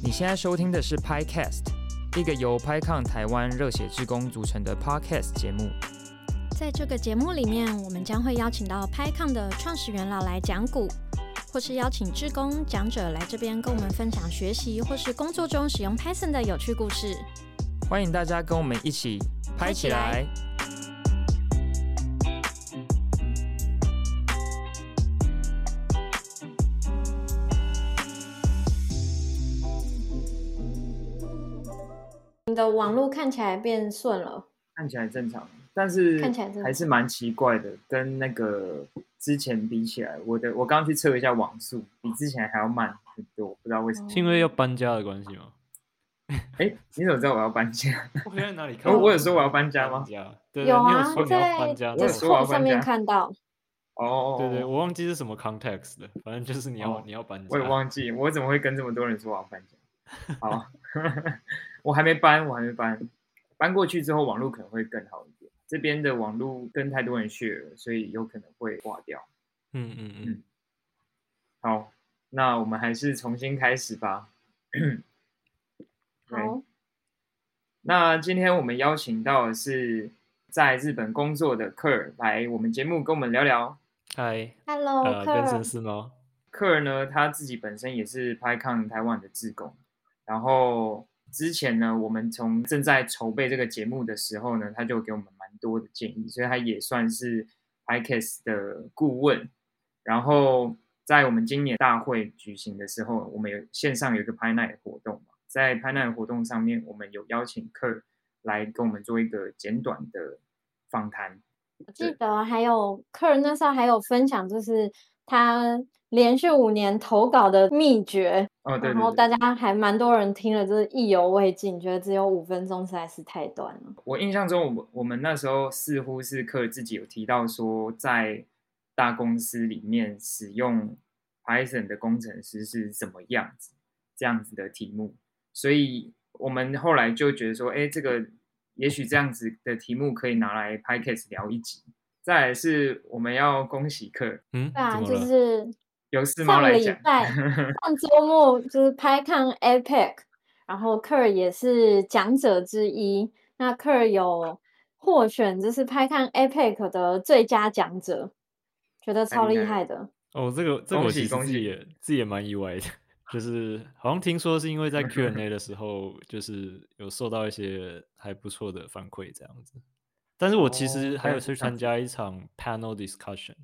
你现在收听的是 PiCast，一个由 PiCon 台湾热血志工组成的 Podcast 节目。在这个节目里面，我们将会邀请到 PiCon 的创始元老来讲股，或是邀请志工讲者来这边跟我们分享学习或是工作中使用 Python 的有趣故事。欢迎大家跟我们一起拍起来！的网络看起来变顺了，看起来正常，但是看起来还是蛮奇怪的，跟那个之前比起来，我的我刚刚去测了一下网速，比之前还要慢很多，不知道为什么。是因为要搬家的关系吗？哎、你怎么知道我要搬家？我在哪里看我我有说我要搬家吗？家，对对，有啊你有，你要在搬家，我有说我要 Discord 上面看到。哦，对对，我忘记是什么 context 了，反正就是你要哦你要搬家，我也忘记，我怎么会跟这么多人说我要搬家？好，我还没搬，我还没搬，搬过去之后网络可能会更好一点。这边的网络跟太多人 share 了，所以有可能会挂掉。嗯嗯嗯，好，那我们还是重新开始吧。对好，那今天我们邀请到的是在日本工作的克尔来我们节目跟我们聊聊。嗨，Hello，呃，克尔变身是吗？克尔呢，他自己本身也是拍抗台湾的志工，然后之前呢，我们从正在筹备这个节目的时候呢，他就给我们蛮多的建议，所以他也算是 PiCast 的顾问。然后在我们今年大会举行的时候，我们有线上有一个 Pi Night 活动嘛，在 Pi Night 活动上面，我们有邀请客来跟我们做一个简短的访谈。我记得还有客人那时候还有分享，就是他连续五年投稿的秘诀，哦，对对对然后大家还蛮多人听了，就是意犹未尽，觉得只有五分钟实在是太短了。我印象中，我们我们那时候似乎是科尔自己有提到说，在大公司里面使用 Python 的工程师是什么样子，这样子的题目，所以我们后来就觉得说，哎，这个也许这样子的题目可以拿来 Pycast 聊一集。再来是我们要恭喜克，嗯，对啊，就？是由四猫来讲，拜 上周末就是拍看 APEC，然后克尔也是讲者之一。那克尔有获选，就是拍看 APEC 的最佳讲者，觉得超厉厉害害的。哦，这个这个恭我其实喜恭喜自己也自己也蛮意外的，就是好像听说是因为在 Q&A 的时候，就是有受到一些还不错的反馈这样子。但是我其实哦还有去参加一场 panel discussion，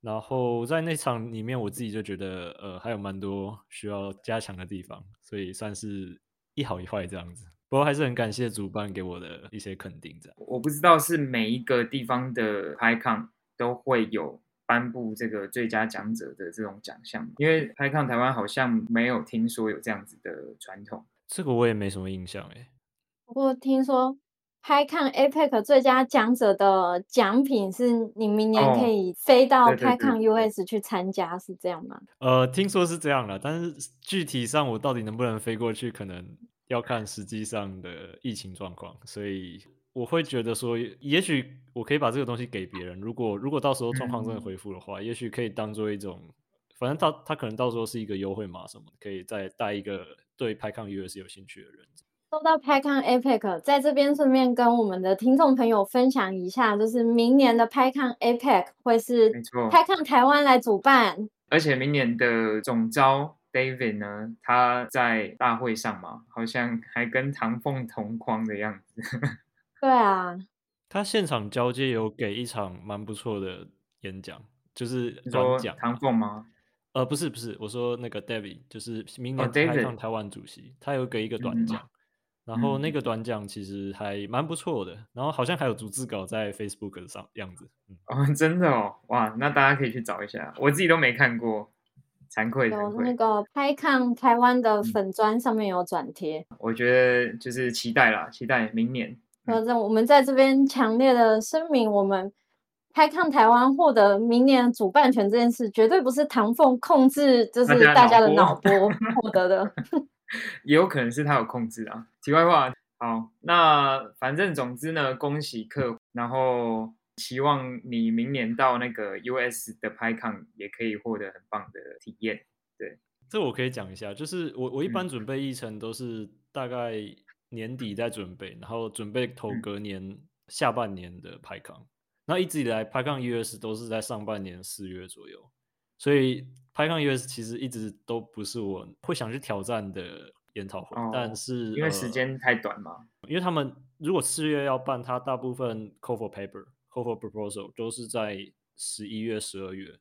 然后在那场里面我自己就觉得呃还有蛮多需要加强的地方，所以算是一好一坏这样子。不过还是很感谢主办给我的一些肯定，这样。我不知道是每一个地方的 PyCon 都会有颁布这个最佳讲者的这种奖项，因为 PyCon 台湾好像没有听说有这样子的传统。这个我也没什么印象诶。不过听说拍看 APEC 最佳讲者的奖品是你明年可哦以飞到对对拍看对对 US 去参加，是这样吗？呃，听说是这样了，但是具体上我到底能不能飞过去，可能要看实际上的疫情状况。所以我会觉得说，也许我可以把这个东西给别人。如果如果到时候状况真的嗯恢复的话，也许可以当做一种，反正到他可能到时候是一个优惠码什么的，可以再带一个对拍抗 US 有兴趣的人。说到拍看 APEC，在这边顺便跟我们的听众朋友分享一下，就是明年的拍看 APEC 会是拍看台湾来主办，而且明年的总招 David 呢，他在大会上嘛，好像还跟唐凤同框的样子。对啊，他现场交接有给一场蛮不错的演讲，就是你说短讲。唐凤吗？呃，不是不是，我说那个 David，就是明哦年开 David 放台湾主席，他有给一个短嗯讲，然后那嗯个短讲其实还蛮不错的，然后好像还有逐字稿在 Facebook 上样子，嗯，哦，真的哦，哇，那大家可以去找一下，我自己都没看过，惭愧惭有那愧。个拍看台湾的嗯粉砖上面有转贴。我觉得就是期待啦，期待明年。那这我们在这边强烈的声明，我们拍看台湾获得明年主办权这件事，绝对不是唐凤控制，就是大家的脑脑波获得的。也有可能是他有控制啊。题外话，好，那反正总之呢，恭喜客户，然后希望你明年到那个 US 的 PyCon 也可以获得很棒的体验。对，这我可以讲一下，就是我我一般嗯准备议程都是大概年底在准备，然后准备投嗯隔年下半年的排抗，然后一直以来排抗 US 都是在上半年四月左右，所以排抗 US 其实一直都不是我会想去挑战的研讨会，但哦是因为时呃间太短嘛。因为他们如果四月要办，他大部分 call for paper、call for proposal 都是在十一月、十二月。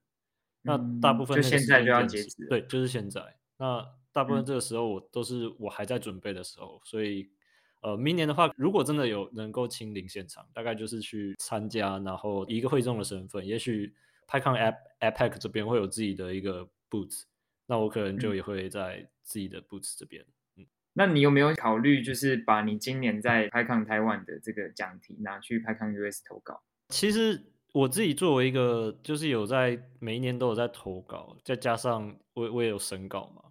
那大部嗯就分现在就要截止对，就是现在。那大部分嗯这个时候我都是我还在准备的时候，所以呃，明年的话，如果真的有能够亲临现场，大概就是去参加，然后以一个会众的身份，也许 PyCon App APEC 这边会有自己的一个 Boots，那我可能就嗯也会在自己的 Boots 这边。嗯那你有没有考虑，就是把你今年在 PyCon 台湾的这个讲题拿去 PyCon US 投稿？其实我自己作为一个，就是有在每一年都有在投稿，再加上我我也有审稿嘛。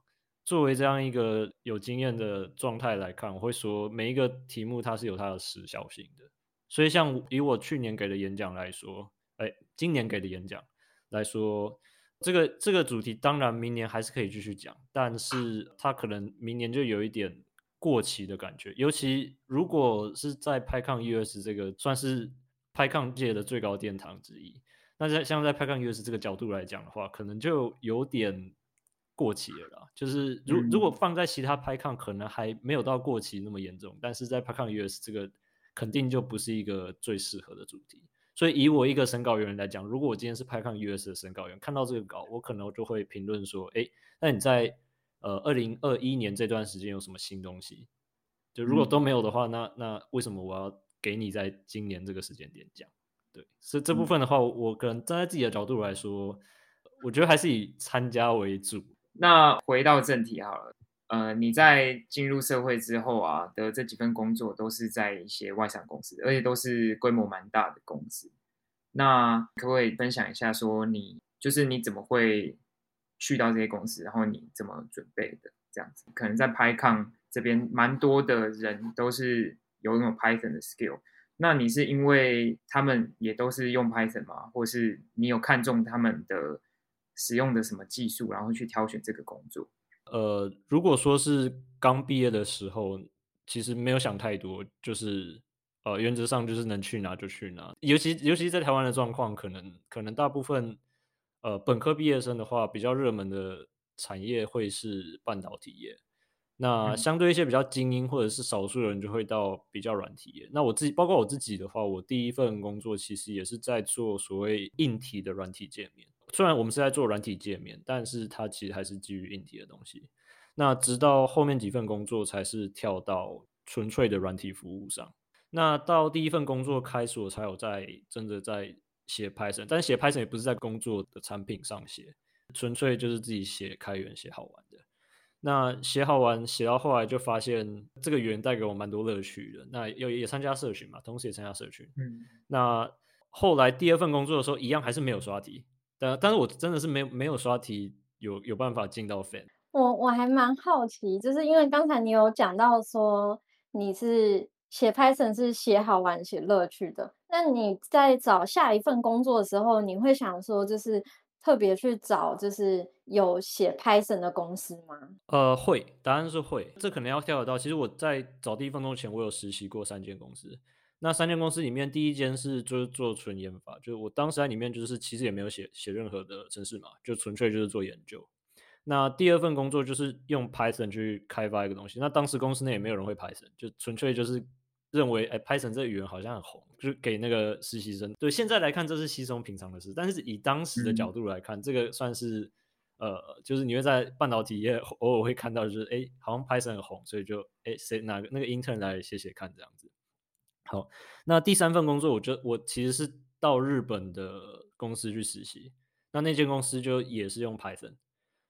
作为这样一个有经验的状态来看，我会说每一个题目它是有它的时效性的。所以像以我去年给的演讲来说，哎，今年给的演讲来说，这个这个主题当然明年还是可以继续讲，但是它可能明年就有一点过期的感觉，尤其如果是在 PyCon US 这个算是 PyCon 界的最高殿堂之一，那在像在 PyCon US 这个角度来讲的话，可能就有点过期了啦。就是如如果嗯放在其他 PyCon 可能还没有到过期那么严重，但是在 PyCon US 这个肯定就不是一个最适合的主题。所以以我一个审稿员来讲，如果我今天是 PyCon US 的审稿员，看到这个稿，我可能就会评论说：，哎，那你在呃二零二一年这段时间有什么新东西？就如果都嗯没有的话，那那为什么我要给你在今年这个时间点讲？对，所以这部嗯分的话，我可能站在自己的角度来说，我觉得还是以参加为主。那回到正题好了，呃，你在进入社会之后啊的这几份工作都是在一些外商公司，而且都是规模蛮大的公司。那可不可以分享一下，说你就是你怎么会去到这些公司，然后你怎么准备的这样子？可能在 PyCon 这边蛮多的人都是有拥有 Python 的 skill。那你是因为他们也都是用 Python 吗？或是你有看中他们的使用的什么技术，然后去挑选这个工作？呃，如果说是刚毕业的时候，其实没有想太多，就是呃，原则上就是能去哪就去哪。尤其尤其在台湾的状况，可能可能大部分呃本科毕业生的话，比较热门的产业会是半导体业。那嗯相对一些比较精英或者是少数人，就会到比较软体业。那我自己，包括我自己的话，我第一份工作其实也是在做所谓硬体的软体界面。虽然我们是在做软体界面，但是它其实还是基于硬体的东西。那直到后面几份工作才是跳到纯粹的软体服务上。那到第一份工作开始，我才有在真的在写 Python，但写 Python 也不是在工作的产品上写，纯粹就是自己写开源写好玩的。那写好玩，写到后来就发现这个语言带给我蛮多乐趣的。那又也参加社群嘛，同时也参加社群。嗯，那后来第二份工作的时候，一样还是没有刷题，但但是我真的是没有没有刷题，有有办法进到 Fan。我我还蛮好奇，就是因为刚才你有讲到说你是写 Python 是写好玩、写乐趣的，那你在找下一份工作的时候，你会想说就是特别去找就是有写 Python 的公司吗？呃，会，答案是会。这可能要跳得到。其实我在找第一份工作前，我有实习过三间公司。那三间公司里面，第一间是就是做纯研发，就是我当时在里面就是其实也没有写写任何的程式码，就纯粹就是做研究。那第二份工作就是用 Python 去开发一个东西。那当时公司内也没有人会 Python，就纯粹就是认为，哎，Python 这个语言好像很红，就是给那个实习生。对，现在来看这是稀松平常的事，但是以当时的角度来看，这个算是呃，就是你会在半导体业 偶尔会看到，就是哎，好像 Python 很红，所以就哎谁哪个那个 intern 来写写看这样子。好，那第三份工作，我就我其实是到日本的公司去实习，那那间公司就也是用 Python。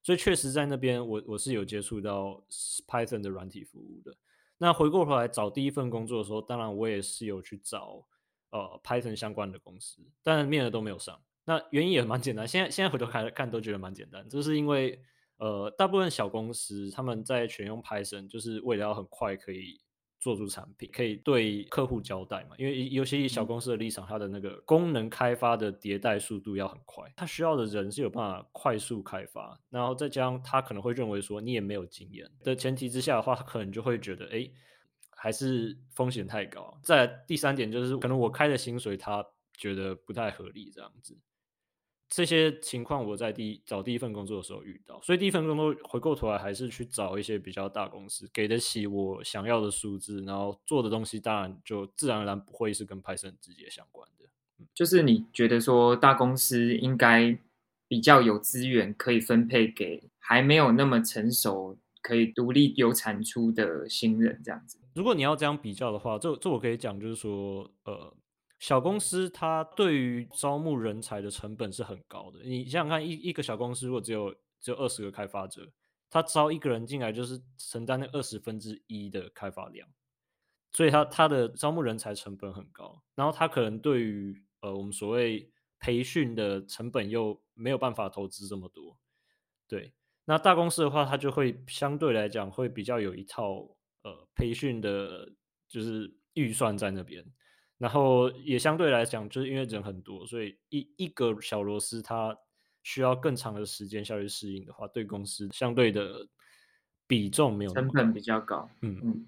所以确实在那边我我是有接触到 Python 的软体服务的。那回过头来找第一份工作的时候，当然我也是有去找呃 Python 相关的公司，但面的都没有上。那原因也蛮简单，现在现在回头看看都觉得蛮简单，就是因为呃大部分小公司他们在选用 Python 就是为了要很快可以做出产品，可以对客户交代嘛。因为尤其以小公司的立场，它的那个功能开发的迭代速度要很快，它需要的人是有办法快速开发，然后再加上他可能会认为说你也没有经验的前提之下的话，他可能就会觉得哎，还是风险太高。再第三点就是，可能我开的薪水他觉得不太合理这样子。这些情况我在第一找第一份工作的时候遇到，所以第一份工作回过头来还是去找一些比较大公司，给得起我想要的数字，然后做的东西当然就自然而然不会是跟 Python 直接相关的。就是你觉得说大公司应该比较有资源可以分配给还没有那么成熟、可以独立有产出的新人这样子。如果你要这样比较的话，这这我可以讲就是说，呃。小公司它对于招募人才的成本是很高的。你想想看，一一个小公司如果只有只有二十个开发者，他招一个人进来就是承担那二十分之一的开发量，所以他他的招募人才成本很高。然后他可能对于呃我们所谓培训的成本又没有办法投资这么多。对，那大公司的话，它就会相对来讲会比较有一套呃培训的，就是预算在那边。然后也相对来讲，就是因为人很多，所以一一个小螺丝它需要更长的时间下去适应的话，对公司相对的比重没有成本比较高。嗯嗯。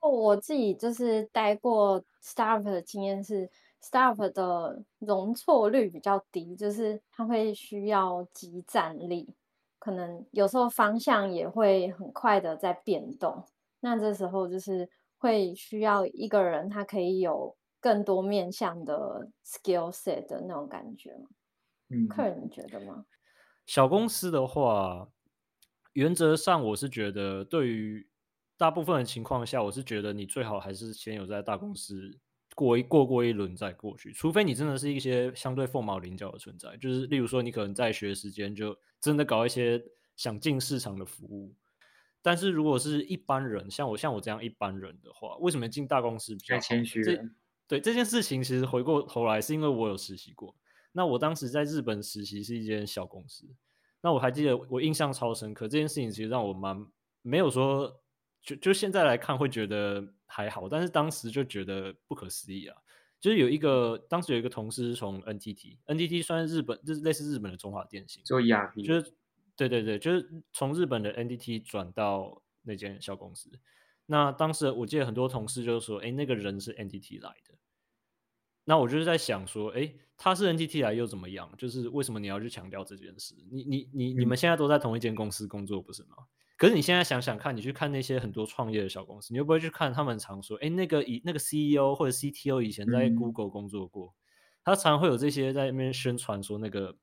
我自己就是待过 startup 的经验是，startup 的容错率比较低，就是它会需要集战力，可能有时候方向也会很快的在变动。那这时候就是会需要一个人，他可以有。更多面向的 skill set 的那种感觉吗？嗯，客人你觉得吗？小公司的话，原则上我是觉得，对于大部分的情况下，我是觉得你最好还是先有在大公司过一过过一轮再过去，除非你真的是一些相对凤毛麟角的存在，就是例如说你可能在学时间就真的搞一些想进市场的服务，但是如果是一般人，像我像我这样一般人的话，为什么进大公司比较谦虚？对这件事情，其实回过头来是因为我有实习过。那我当时在日本实习是一间小公司，那我还记得我印象超深刻。这件事情其实让我蛮没有说，就就现在来看会觉得还好，但是当时就觉得不可思议啊。就是有一个当时有一个同事从 NTT，NTT 算是日本，就是类似日本的中华电信，做 ERP，就是对对对，就是从日本的 NTT 转到那间小公司。那当时我记得很多同事就是说，哎，那个人是 NTT 来的。那我就是在想说，哎，他是 NTT 来又怎么样？就是为什么你要去强调这件事？你你你你们现在都在同一间公司工作不是吗？可是你现在想想看，你去看那些很多创业的小公司，你会不会去看他们常说，哎，那个以那个 CEO 或者 CTO 以前在 Google 工作过，他常会有这些在那边宣传说那个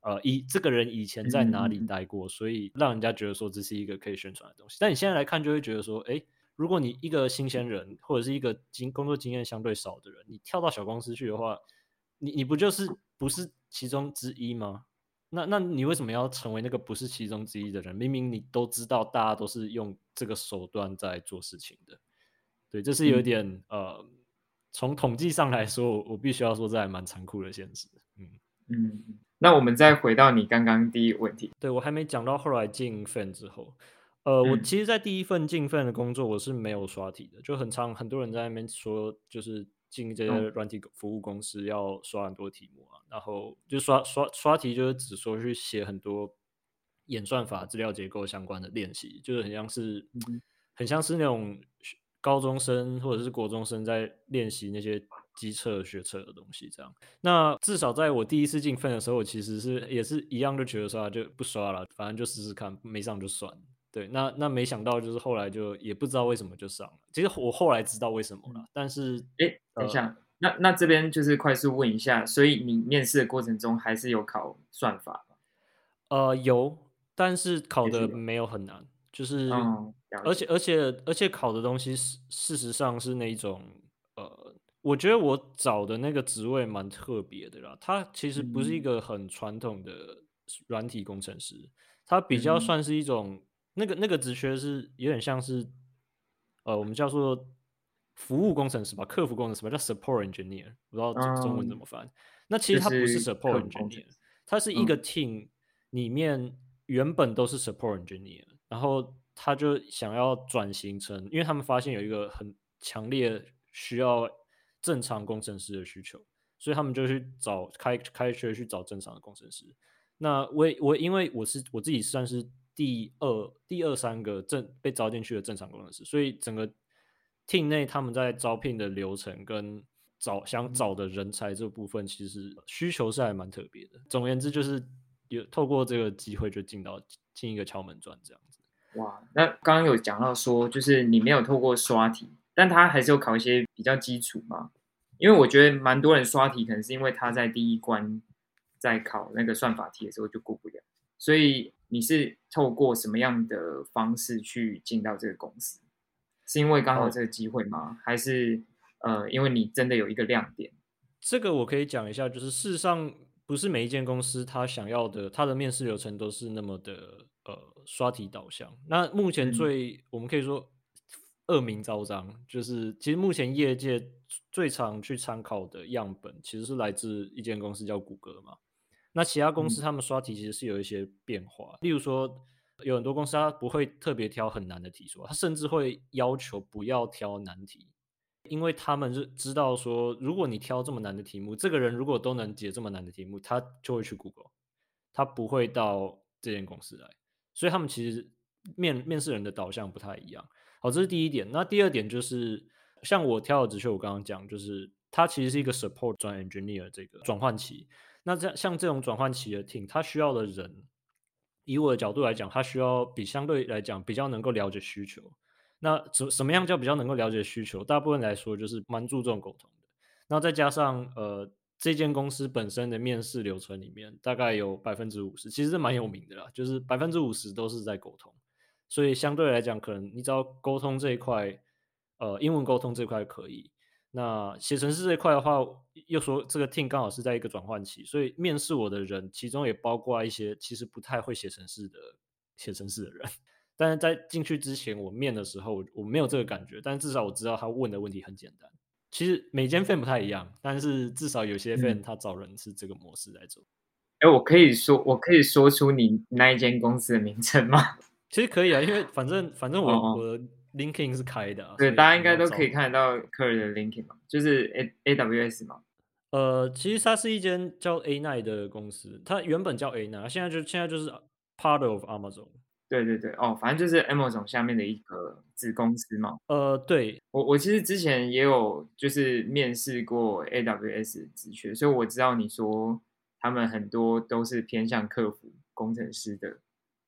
呃，以这个人以前在哪里待过，所以让人家觉得说这是一个可以宣传的东西。但你现在来看，就会觉得说，哎。如果你一个新鲜人，或者是一个经工作经验相对少的人，你跳到小公司去的话，你你不就是不是其中之一吗？那那你为什么要成为那个不是其中之一的人？明明你都知道，大家都是用这个手段在做事情的。对，这是有点呃，从统计上来说，我必须要说这还蛮残酷的现实。嗯嗯，那我们再回到你刚刚第一个问题，对我还没讲到后来进 Fan 之后。呃，我其实，在第一份进份的工作，我是没有刷题的，就很长，很多人在那边说，就是进这些软体服务公司要刷很多题目啊，然后就刷刷刷题，就是只说去写很多演算法、资料结构相关的练习，就是很像是很像是那种高中生或者是国中生在练习那些机测、学测的东西这样。那至少在我第一次进份的时候，我其实是也是一样，就觉得说就不刷了，反正就试试看，没上就算。对，那那没想到就是后来就也不知道为什么就上了。其实我后来知道为什么了，但是哎，等一下，那那这边就是快速问一下，所以你面试的过程中还是有考算法吗？呃，有，但是考的没有很难，就是而且而且而且考的东西事事实上是那一种呃，我觉得我找的那个职位蛮特别的啦，它其实不是一个很传统的软体工程师，它比较算是一种。那个那个职缺是有点像是，呃，我们叫做服务工程师吧，客服工程师吧，叫 support engineer，不知道中中文怎么翻。那其实它不是 support engineer，它是一个 team 里面原本都是 support engineer，然后他就想要转型成，因为他们发现有一个很强烈需要正常工程师的需求，所以他们就去找开开学去找正常的工程师。那我我因为我是我自己算是第二第二三个正被招进去的正常工程师，所以整个 team 内他们在招聘的流程跟找想找的人才这部分，其实需求是还蛮特别的。总而言之，就是有透过这个机会就进到进一个敲门砖这样子。哇，那刚刚有讲到说，就是你没有透过刷题，但他还是有考一些比较基础嘛？因为我觉得蛮多人刷题，可能是因为他在第一关在考那个算法题的时候就过不了，所以你是透过什么样的方式去进到这个公司？是因为刚好这个机会吗？还是呃，因为你真的有一个亮点？这个我可以讲一下，就是事实上不是每一间公司他想要的，他的面试流程都是那么的呃刷题导向。那目前最我们可以说恶名昭彰，就是其实目前业界最常去参考的样本，其实是来自一间公司叫谷歌嘛。那其他公司他们刷题其实是有一些变化，例如说有很多公司它不会特别挑很难的题说，它甚至会要求不要挑难题，因为他们是知道说，如果你挑这么难的题目，这个人如果都能解这么难的题目，他就会去 Google，他不会到这间公司来，所以他们其实面面试人的导向不太一样。好，这是第一点。那第二点就是像我挑的职缺，我刚刚讲就是它其实是一个 support 转 engineer 这个转换期。那这样像这种转换期的 team，他需要的人，以我的角度来讲，他需要比相对来讲比较能够了解需求。那什什么样叫比较能够了解需求？大部分来说就是蛮注重沟通的。那再加上呃，这间公司本身的面试流程里面，大概有百分之五十，其实是蛮有名的啦，就是百分之五十都是在沟通。所以相对来讲，可能你只要沟通这一块，呃，英文沟通这块可以。那写程式这一块的话，又说这个 team 刚好是在一个转换期，所以面试我的人，其中也包括一些其实不太会写程式的写程式的人。但是在进去之前，我面的时候我没有这个感觉，但至少我知道他问的问题很简单。其实每间 fan 不太一样，但是至少有些 fan 他找人是这个模式来做。哎，我可以说，我可以说出你那一间公司的名称吗？其实可以啊，因为反正反正我我的。LinkedIn 是开的，对，大家应该都可以看得到客人的 LinkedIn 嘛，就是 A A W S 嘛。呃，其实它是一间叫 A Nine 的公司，它原本叫 A Nine，现在就现在就是 Part of Amazon。对对对，哦，反正就是 Amazon 下面的一个子公司嘛。呃，对我我其实之前也有就是面试过 A W S 职缺，所以我知道你说他们很多都是偏向客服工程师的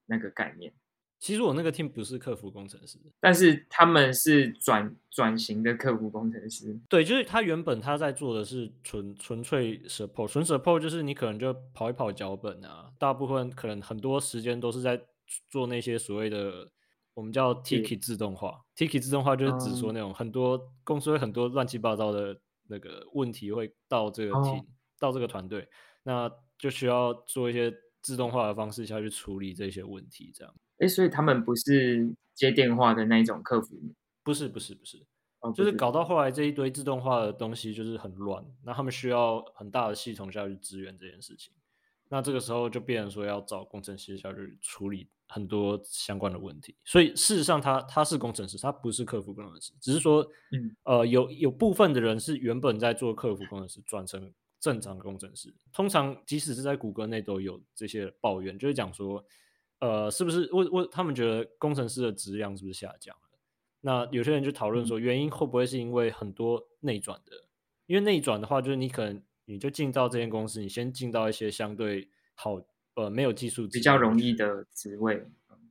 那个概念。其实我那个 team 不是客服工程师，但是他们是转转型的客服工程师。对，就是他原本他在做的是纯纯粹 support，纯 support 就是你可能就跑一跑脚本啊，大部分可能很多时间都是在做那些所谓的我们叫 ticket 自动化。ticket 自动化就是指说那种很多公司会很多乱七八糟的那个问题会到这个 team 到这个团队，那就需要做一些自动化的方式下去处理这些问题，这样。哎，所以他们不是接电话的那一种客服？不是，不是，不是，就是搞到后来这一堆自动化的东西就是很乱，那他们需要很大的系统下去支援这件事情。那这个时候就变成说要找工程师下去处理很多相关的问题。所以事实上，他他是工程师，他不是客服工程师，只是说，嗯，呃，有有部分的人是原本在做客服工程师，转成正常工程师。通常即使是在谷歌内都有这些抱怨，就是讲说。呃，是不是为为他们觉得工程师的质量是不是下降了？那有些人就讨论说，原因会不会是因为很多内转的？因为内转的话，就是你可能你就进到这间公司，你先进到一些相对好呃没有技术比较容易的职位，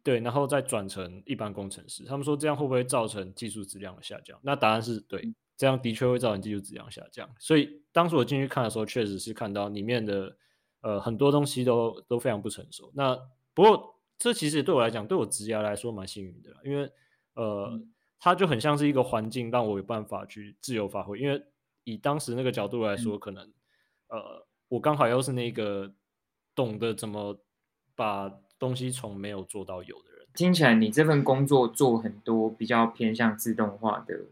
对，然后再转成一般工程师。他们说这样会不会造成技术质量的下降？那答案是对，这样的确会造成技术质量下降。所以当时我进去看的时候，确实是看到里面的呃很多东西都都非常不成熟。那不过。这其实对我来讲，对我职业来说蛮幸运的，因为呃，它就很像是一个环境，让我有办法去自由发挥。因为以当时那个角度来说，可能呃，我刚好又是那个懂得怎么把东西从没有做到有的人。听起来你这份工作做很多比较偏向自动化的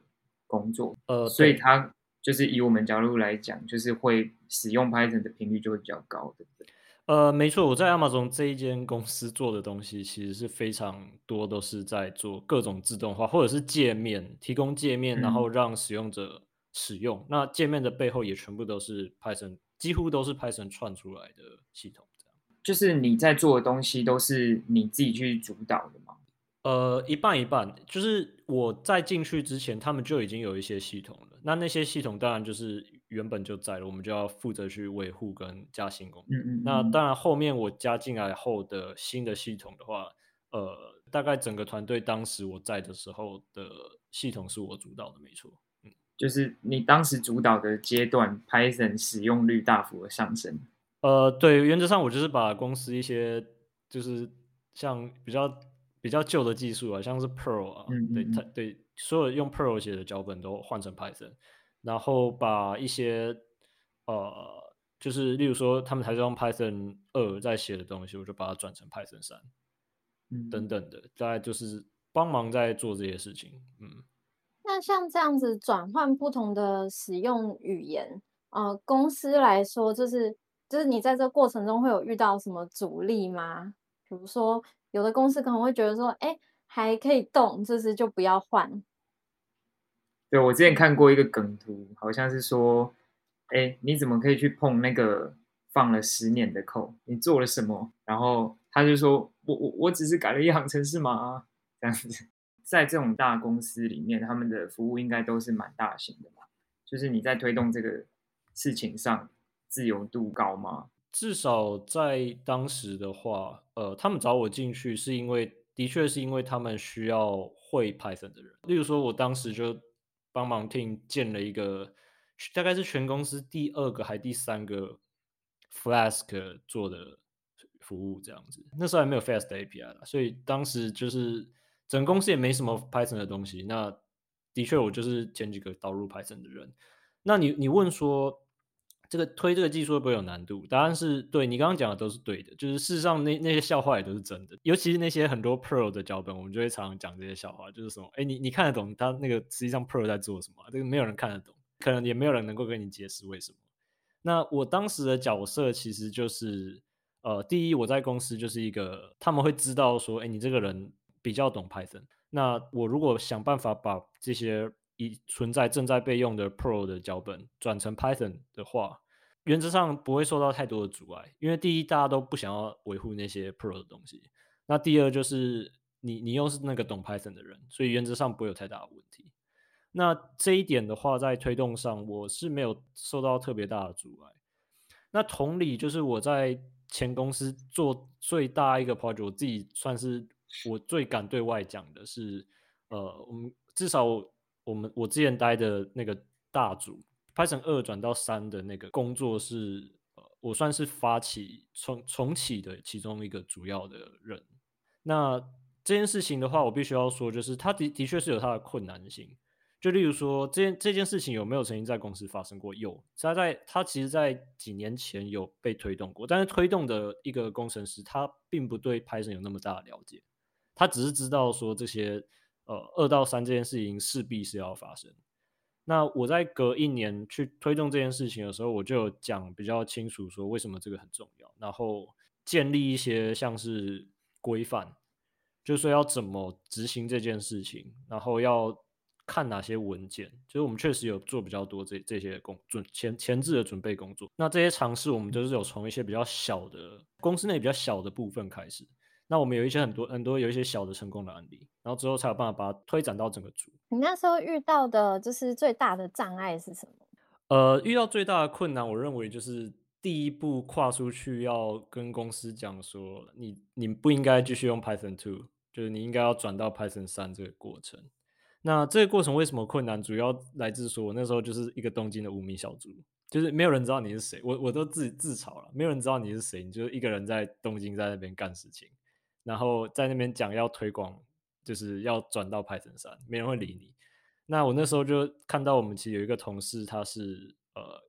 工作，呃，所以它就是以我们角度来讲，就是会使用 Python 的频率就会比较高，对不对？呃，没错，我在 Amazon 这一间公司做的东西，其实是非常多都是在做各种自动化，或者是界面提供界面，然后嗯让使用者使用。那界面的背后也全部都是 Python，几乎都是 Python 串出来的系统。这样，就是你在做的东西都是你自己去主导的吗？呃，一半一半，就是我在进去之前，他们就已经有一些系统了。那那些系统当然就是原本就在了，我们就要负责去维护跟加新功能。嗯嗯，那嗯当然，后面我加进来后的新的系统的话，呃，大概整个团队当时我在的时候的系统是我主导的，没错。就是你当时主导的阶段，Python 使用率大幅的上升。呃，对，原则上我就是把公司一些就是像比较比较旧的技术啊，像是 Perl 啊，对，嗯嗯嗯它对所有用 Perl 写的脚本都换成 Python，然后把一些呃，就是例如说他们还是用 Python 二在写的东西，我就把它转成 Python 三嗯，等等的，大概就是帮忙在做这些事情。嗯，那像这样子转换不同的使用语言，呃，公司来说，就是就是你在这过程中会有遇到什么阻力吗？比如说，有的公司可能会觉得说，哎，还可以动，就是就不要换。对我之前看过一个梗图，好像是说，哎，你怎么可以去碰那个放了十年的扣？你做了什么？然后他就说，我我我只是改了一行程式码，这样子。在这种大公司里面，他们的服务应该都是蛮大型的吧，就是你在推动这个事情上自由度高吗？至少在当时的话，呃，他们找我进去是因为，的确是因为他们需要会 Python 的人。例如说，我当时就帮忙 team 建了一个，大概是全公司第二个还第三个 Flask 做的服务这样子。那时候还没有 Fast API 啦，所以当时就是整个公司也没什么 Python 的东西。那的确，我就是前几个导入 Python 的人。那你你问说？这个推这个技术会不会有难度？答案是对，你刚刚讲的都是对的，就是事实上那那些笑话也都是真的，尤其是那些很多 Pro 的脚本，我们就会常常讲这些笑话，就是什么，哎，你你看得懂他那个实际上 Pro 在做什么？这个没有人看得懂，可能也没有人能够跟你解释为什么。那我当时的角色其实就是，呃，第一我在公司就是一个他们会知道说，哎，你这个人比较懂 Python，那我如果想办法把这些已存在正在备用的 Pro 的脚本转成 Python 的话，原则上不会受到太多的阻碍。因为第一，大家都不想要维护那些 Pro 的东西；那第二，就是你你又是那个懂 Python 的人，所以原则上不会有太大的问题。那这一点的话，在推动上我是没有受到特别大的阻碍。那同理，就是我在前公司做最大一个 project，我自己算是我最敢对外讲的是，呃，我们至少我们我之前待的那个大组 Python 二转到三的那个工作是，呃，我算是发起重重启的其中一个主要的人。那这件事情的话，我必须要说，就是它的的确是有它的困难性。就例如说，这件这件事情有没有曾经在公司发生过？有，它在它其实，在几年前有被推动过，但是推动的一个工程师，他并不对 Python 有那么大的了解，他只是知道说这些呃二到三这件事情势必是要发生。那我在隔一年去推动这件事情的时候，我就有讲比较清楚说为什么这个很重要，然后建立一些像是规范，就说要怎么执行这件事情，然后要看哪些文件，就是我们确实有做比较多这这些工准前前置的准备工作。那这些尝试，我们就是有从一些比较小的公司内比较小的部分开始。那我们有一些很多很多有一些小的成功的案例，然后之后才有办法把它推展到整个组。你那时候遇到的就是最大的障碍是什么？呃，遇到最大的困难，我认为就是第一步跨出去要跟公司讲说，你你不应该继续用 Python two，就是你应该要转到 Python 三这个过程。那这个过程为什么困难？主要来自说我那时候就是一个东京的无名小卒，就是没有人知道你是谁，我我都自自嘲了，没有人知道你是谁，你就一个人在东京在那边干事情，然后在那边讲要推广，就是要转到 Python 三，没人会理你。那我那时候就看到我们其实有一个同事，他是呃，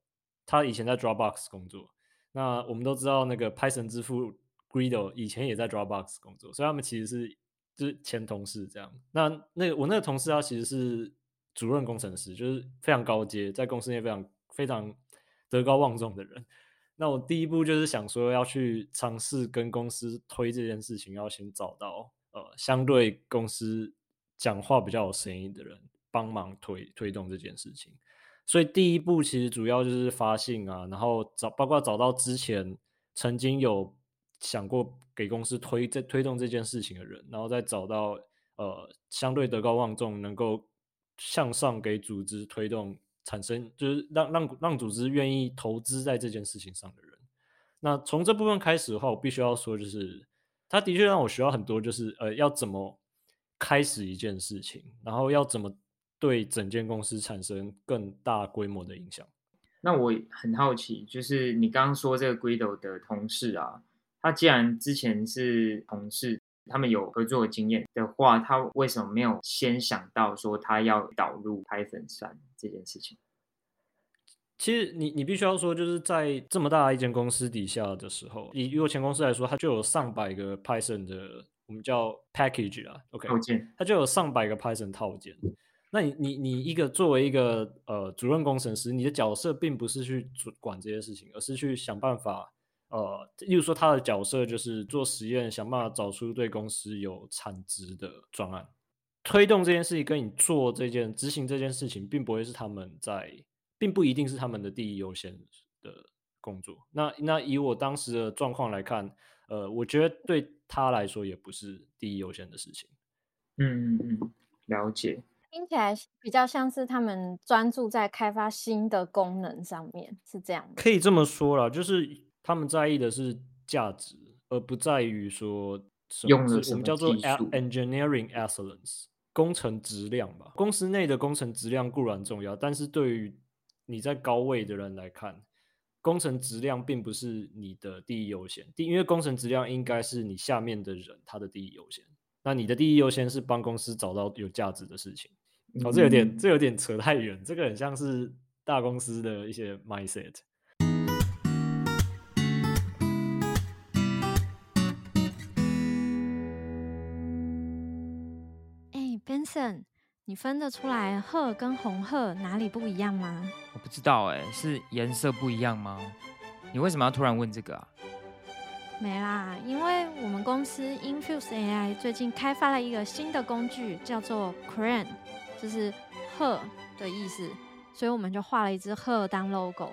他以前在 Dropbox 工作。那我们都知道那个 Python 之父 Guido 以前也在 Dropbox 工作，所以他们其实是就是前同事这样。那那我那个同事他其实是主任工程师，就是非常高阶，在公司内非常非常德高望重的人。那我第一步就是想说要去尝试跟公司推这件事情，要先找到呃相对公司讲话比较有声音的人帮忙推推动这件事情。所以第一步其实主要就是发信啊，然后找包括找到之前曾经有想过给公司推这推动这件事情的人，然后再找到呃相对德高望重能够向上给组织推动。产生就是让让让组织愿意投资在这件事情上的人。那从这部分开始的话，我必须要说，就是他的确让我学到很多，就是呃，要怎么开始一件事情，然后要怎么对整间公司产生更大规模的影响。那我很好奇，就是你刚刚说这个 Guido 的同事啊，他既然之前是同事，他们有合作的经验的话，他为什么没有先想到说他要导入 Python 三？这件事情，其实你你必须要说，就是在这么大一间公司底下的时候，以如果前公司来说，它就有上百个 Python 的，我们叫 package 啊，OK，套件，它就有上百个 Python 套件。那你你你一个作为一个呃主任工程师，你的角色并不是去管这些事情，而是去想办法，呃，例如说他的角色就是做实验，想办法找出对公司有产值的专案。推动这件事情跟你做这件执行这件事情，并不会是他们在，并不一定是他们的第一优先的工作。那那以我当时的状况来看，呃，我觉得对他来说也不是第一优先的事情。嗯嗯嗯，了解。听起来比较像是他们专注在开发新的功能上面，是这样。可以这么说了，就是他们在意的是价值，而不在于说用的我们叫做 engineering excellence。工程质量吧，公司内的工程质量固然重要，但是对于你在高位的人来看，工程质量并不是你的第一优先。第，因为工程质量应该是你下面的人他的第一优先。那你的第一优先是帮公司找到有价值的事情。哦，这有点，这有点扯太远。这个很像是大公司的一些 mindset。你分得出来褐跟红褐哪里不一样吗？我不知道哎，是颜色不一样吗？你为什么要突然问这个啊？没啦，因为我们公司 Infuse AI 最近开发了一个新的工具，叫做 Crane，就是鹤的意思，所以我们就画了一只鹤当 logo，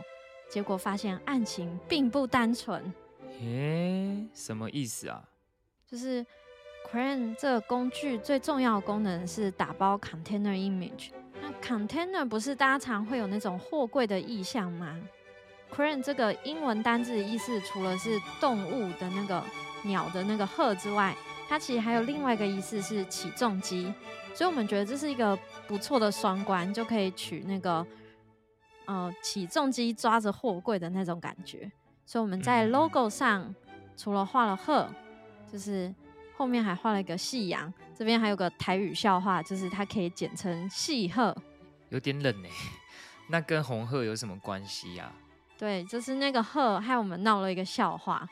结果发现案情并不单纯。诶，什么意思啊？就是。Crane 这个工具最重要的功能是打包 container image。那 container 不是大家常会有那种货柜的意象吗？Crane 这个英文单字的意思，除了是动物的那个鸟的那个鹤之外，它其实还有另外一个意思是起重机。所以我们觉得这是一个不错的双关，就可以取那个呃起重机抓着货柜的那种感觉。所以我们在 logo 上除了画了鹤，就是。后面还画了一个夕阳，这边还有个台语笑话，就是它可以简称细鹤，有点冷哎。那跟红鹤有什么关系呀？对，就是那个鹤害我们闹了一个笑话，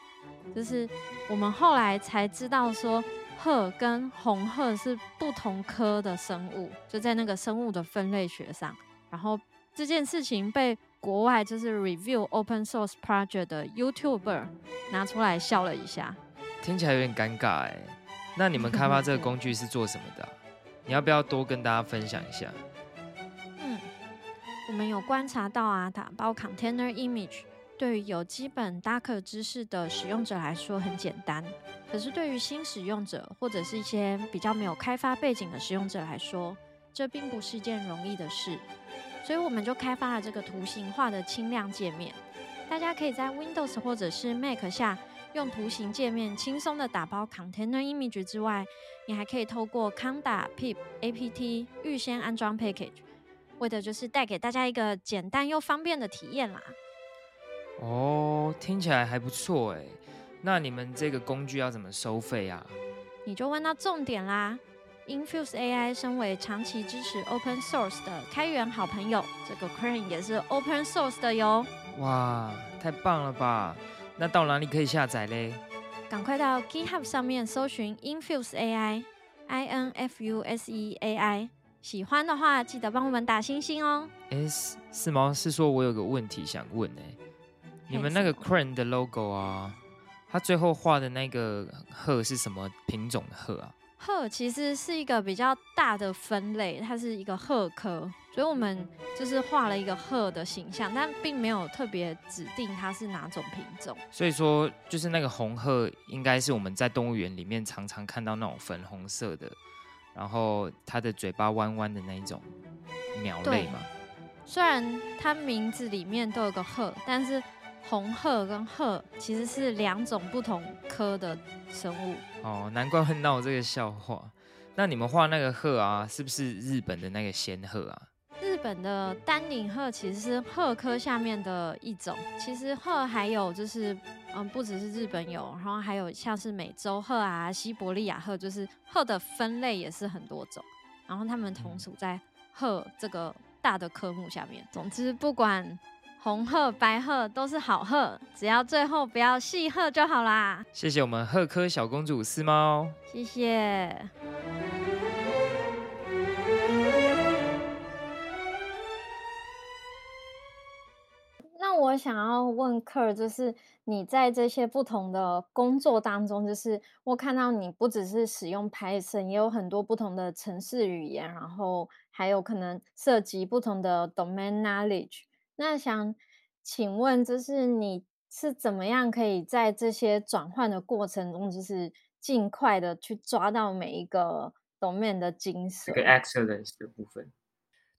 就是我们后来才知道说鹤跟红鹤是不同科的生物，就在那个生物的分类学上。然后这件事情被国外就是 review open source project 的 YouTuber 拿出来笑了一下。听起来有点尴尬哎，那你们开发这个工具是做什么的？你要不要多跟大家分享一下？嗯，我们有观察到啊，打包 container image 对于有基本 Docker 知识的使用者来说很简单，可是对于新使用者或者是一些比较没有开发背景的使用者来说，这并不是一件容易的事。所以我们就开发了这个图形化的轻量界面，大家可以在 Windows 或者是 Mac 下。用图形界面轻松的打包 container image 之外，你还可以透过 Conda pip apt 预先安装 package，为的就是带给大家一个简单又方便的体验啦。哦，听起来还不错哎。那你们这个工具要怎么收费啊？你就问到重点啦。Infuse AI 身为长期支持 open source 的开源好朋友，这个 Crane 也是 open source 的哟。哇，太棒了吧！那到哪里可以下载嘞？赶快到 GitHub 上面搜寻 Infuse AI，I N F U S E A I。喜欢的话，记得帮我们打星星哦。诶是吗？是说我有个问题想问哎，你们那个 Crane 的 logo 啊，它最后画的那个鹤是什么品种的鹤啊？鹤其实是一个比较大的分类，它是一个鹤科，所以我们就是画了一个鹤的形象，但并没有特别指定它是哪种品种。所以说，就是那个红鹤，应该是我们在动物园里面常常看到那种粉红色的，然后它的嘴巴弯弯的那一种鸟类嘛。虽然它名字里面都有个鹤，但是。红鹤跟鹤其实是两种不同科的生物哦，难怪会闹这个笑话。那你们画那个鹤啊，是不是日本的那个仙鹤啊？日本的丹顶鹤其实是鹤科下面的一种。其实鹤还有就是，嗯，不只是日本有，然后还有像是美洲鹤啊、西伯利亚鹤，就是鹤的分类也是很多种。然后它们同属在鹤这个大的科目下面。总之，不管。红鹤、白鹤都是好鹤，只要最后不要细鹤就好啦。谢谢我们鹤科小公主思猫，谢谢。那我想要问克，就是你在这些不同的工作当中，就是我看到你不只是使用 Python，也有很多不同的程式语言，然后还有可能涉及不同的 domain knowledge。那想请问，就是你是怎么样可以在这些转换的过程中，就是尽快的去抓到每一个 domain 的精髓？这个 excellence 的部分，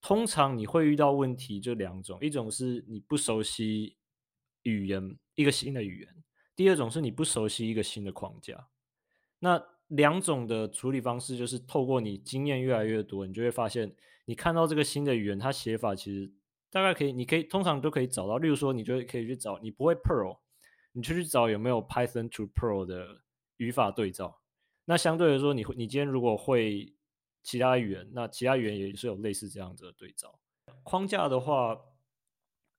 通常你会遇到问题就两种，一种是你不熟悉语言，一个新的语言；第二种是你不熟悉一个新的框架。那两种的处理方式，就是透过你经验越来越多，你就会发现，你看到这个新的语言，它写法其实。大概可以，你可以通常都可以找到。例如说，你就可以去找，你不会 Perl，你就去找有没有 Python to Perl 的语法对照。那相对来说，你会，你今天如果会其他语言，那其他语言也是有类似这样子的对照。框架的话，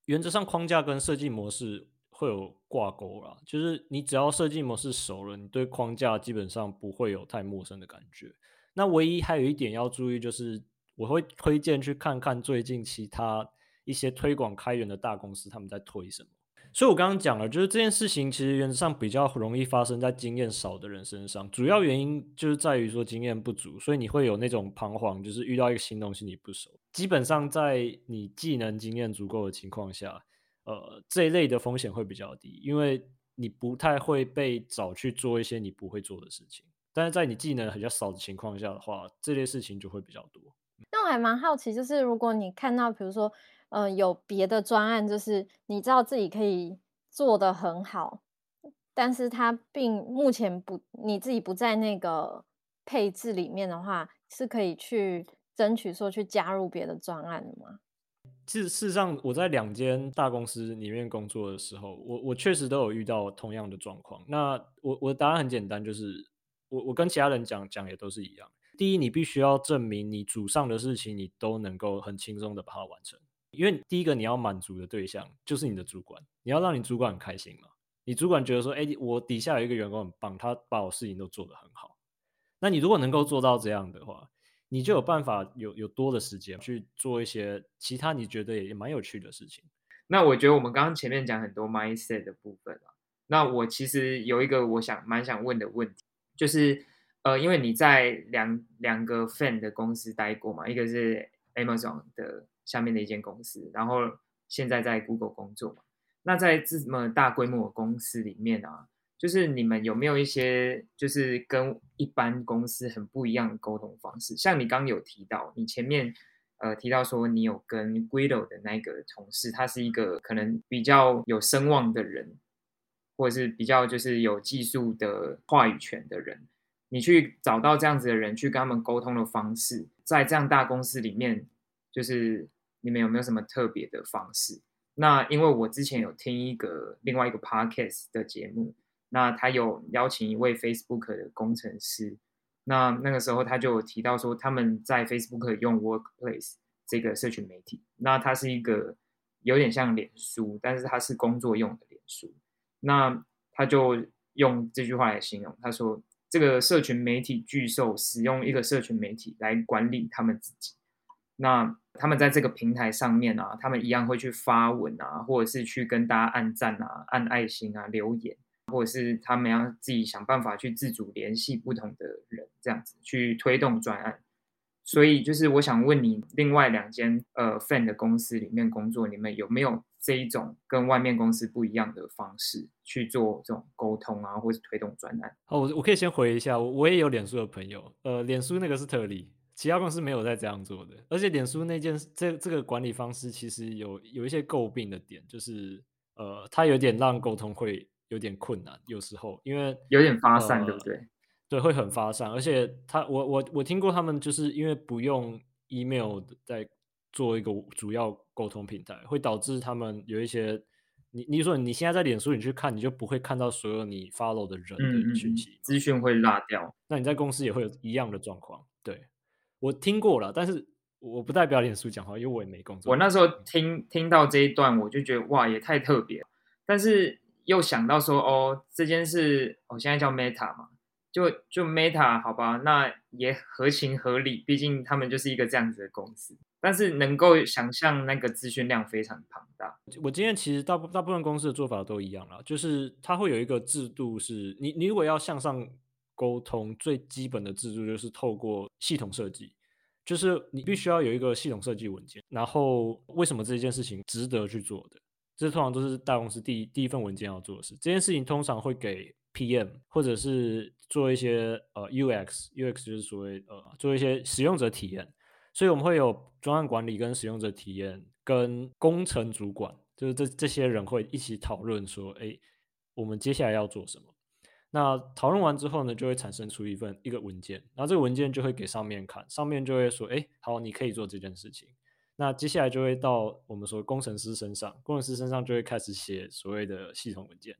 原则上框架跟设计模式会有挂钩啦。就是你只要设计模式熟了，你对框架基本上不会有太陌生的感觉。那唯一还有一点要注意，就是我会推荐去看看最近其他。一些推广开源的大公司，他们在推什么？所以我刚刚讲了，就是这件事情其实原则上比较容易发生在经验少的人身上。主要原因就是在于说经验不足，所以你会有那种彷徨，就是遇到一个新东西你不熟。基本上在你技能经验足够的情况下，呃，这一类的风险会比较低，因为你不太会被找去做一些你不会做的事情。但是在你技能比较少的情况下的话，这类事情就会比较多。那我还蛮好奇，就是如果你看到，比如说。嗯，有别的专案，就是你知道自己可以做的很好，但是它并目前不，你自己不在那个配置里面的话，是可以去争取说去加入别的专案的吗？事事实上，我在两间大公司里面工作的时候，我我确实都有遇到同样的状况。那我我的答案很简单，就是我我跟其他人讲讲也都是一样。第一，你必须要证明你组上的事情，你都能够很轻松的把它完成。因为第一个你要满足的对象就是你的主管，你要让你主管很开心嘛。你主管觉得说，哎，我底下有一个员工很棒，他把我事情都做得很好。那你如果能够做到这样的话，你就有办法有有多的时间去做一些其他你觉得也蛮有趣的事情。那我觉得我们刚刚前面讲很多 mindset 的部分啊，那我其实有一个我想蛮想问的问题，就是呃，因为你在两两个 fan 的公司待过嘛，一个是 Amazon 的。下面的一间公司，然后现在在 Google 工作嘛？那在这么大规模的公司里面啊，就是你们有没有一些就是跟一般公司很不一样的沟通方式？像你刚有提到，你前面呃提到说你有跟 Guido 的那个同事，他是一个可能比较有声望的人，或者是比较就是有技术的话语权的人，你去找到这样子的人去跟他们沟通的方式，在这样大公司里面。就是你们有没有什么特别的方式？那因为我之前有听一个另外一个 podcast 的节目，那他有邀请一位 Facebook 的工程师，那那个时候他就提到说他们在 Facebook 用 Workplace 这个社群媒体，那它是一个有点像脸书，但是它是工作用的脸书。那他就用这句话来形容，他说这个社群媒体巨兽使用一个社群媒体来管理他们自己。那他们在这个平台上面啊，他们一样会去发文啊，或者是去跟大家按赞啊、按爱心啊、留言，或者是他们要自己想办法去自主联系不同的人，这样子去推动专案。所以就是我想问你，另外两间呃 fan 的公司里面工作，你们有没有这一种跟外面公司不一样的方式去做这种沟通啊，或是推动专案？哦，我我可以先回一下，我我也有脸书的朋友，呃，脸书那个是特例，其他公司没有在这样做的。而且脸书那件这这个管理方式其实有有一些诟病的点，就是呃，它有点让沟通会有点困难，有时候因为有点发散，呃对不对？对，会很发散，而且他我我我听过他们就是因为不用 email 在做一个主要沟通平台，会导致他们有一些你你说你现在在脸书你去看，你就不会看到所有你 follow 的人的讯息，，资讯会落掉。那你在公司也会有一样的状况。对我听过了，但是我不代表脸书讲话，因为我也没工作。我那时候听听到这一段，我就觉得哇，也太特别了。但是又想到说，哦，这件事，我、现在叫 Meta 嘛，就就 Meta 好吧，那也合情合理，毕竟他们就是一个这样子的公司。但是能够想象那个资讯量非常庞大，我今天其实大部大部分公司的做法都一样了，就是它会有一个制度是，你你如果要向上沟通，最基本的制度就是透过系统设计，就是你必须要有一个系统设计文件，然后为什么这件事情值得去做的，这通常都是大公司第一第一份文件要做的事。这件事情通常会给 PM 或者是做一些呃 UX，UX 就是所谓呃做一些使用者体验。所以我们会有专案管理跟使用者体验跟工程主管，就是这这些人会一起讨论说，哎，我们接下来要做什么？那讨论完之后呢，就会产生出一份一个文件，然后这个文件就会给上面看，上面就会说，哎，好，你可以做这件事情。那接下来就会到我们说工程师身上，工程师身上就会开始写所谓的系统文件。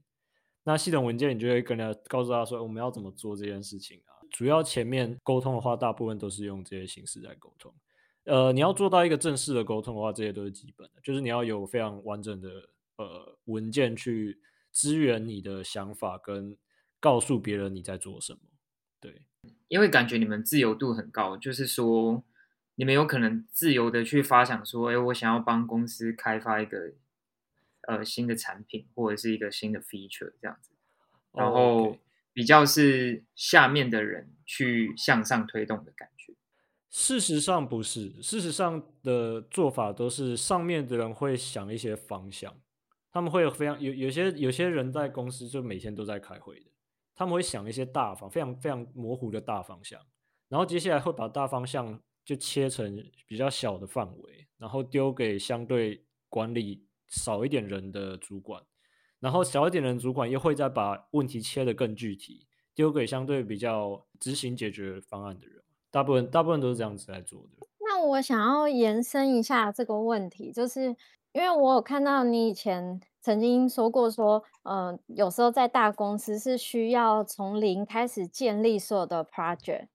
那系统文件你就会跟他告诉他说，我们要怎么做这件事情啊？主要前面沟通的话，大部分都是用这些形式在沟通。呃，你要做到一个正式的沟通的话，这些都是基本的，就是你要有非常完整的呃文件去支援你的想法，跟告诉别人你在做什么。对，因为感觉你们自由度很高，就是说你们有可能自由的去发想说，哎，我想要帮公司开发一个呃新的产品或者是一个新的 feature 这样子，然哦后比较是下面的人去向上推动的感觉。事实上不是，事实上的做法都是上面的人会想一些方向，他们会有非常有有些有些人在公司就每天都在开会的，他们会想一些大方非常非常模糊的大方向，然后接下来会把大方向就切成比较小的范围，然后丢给相对管理少一点人的主管，然后小一点的主管又会再把问题切得更具体，丢给相对比较执行解决方案的人。大部分大部分都是这样子来做的。那我想要延伸一下这个问题，就是因为我有看到你以前曾经说过说，呃，有时候在大公司是需要从零开始建立所有的 project，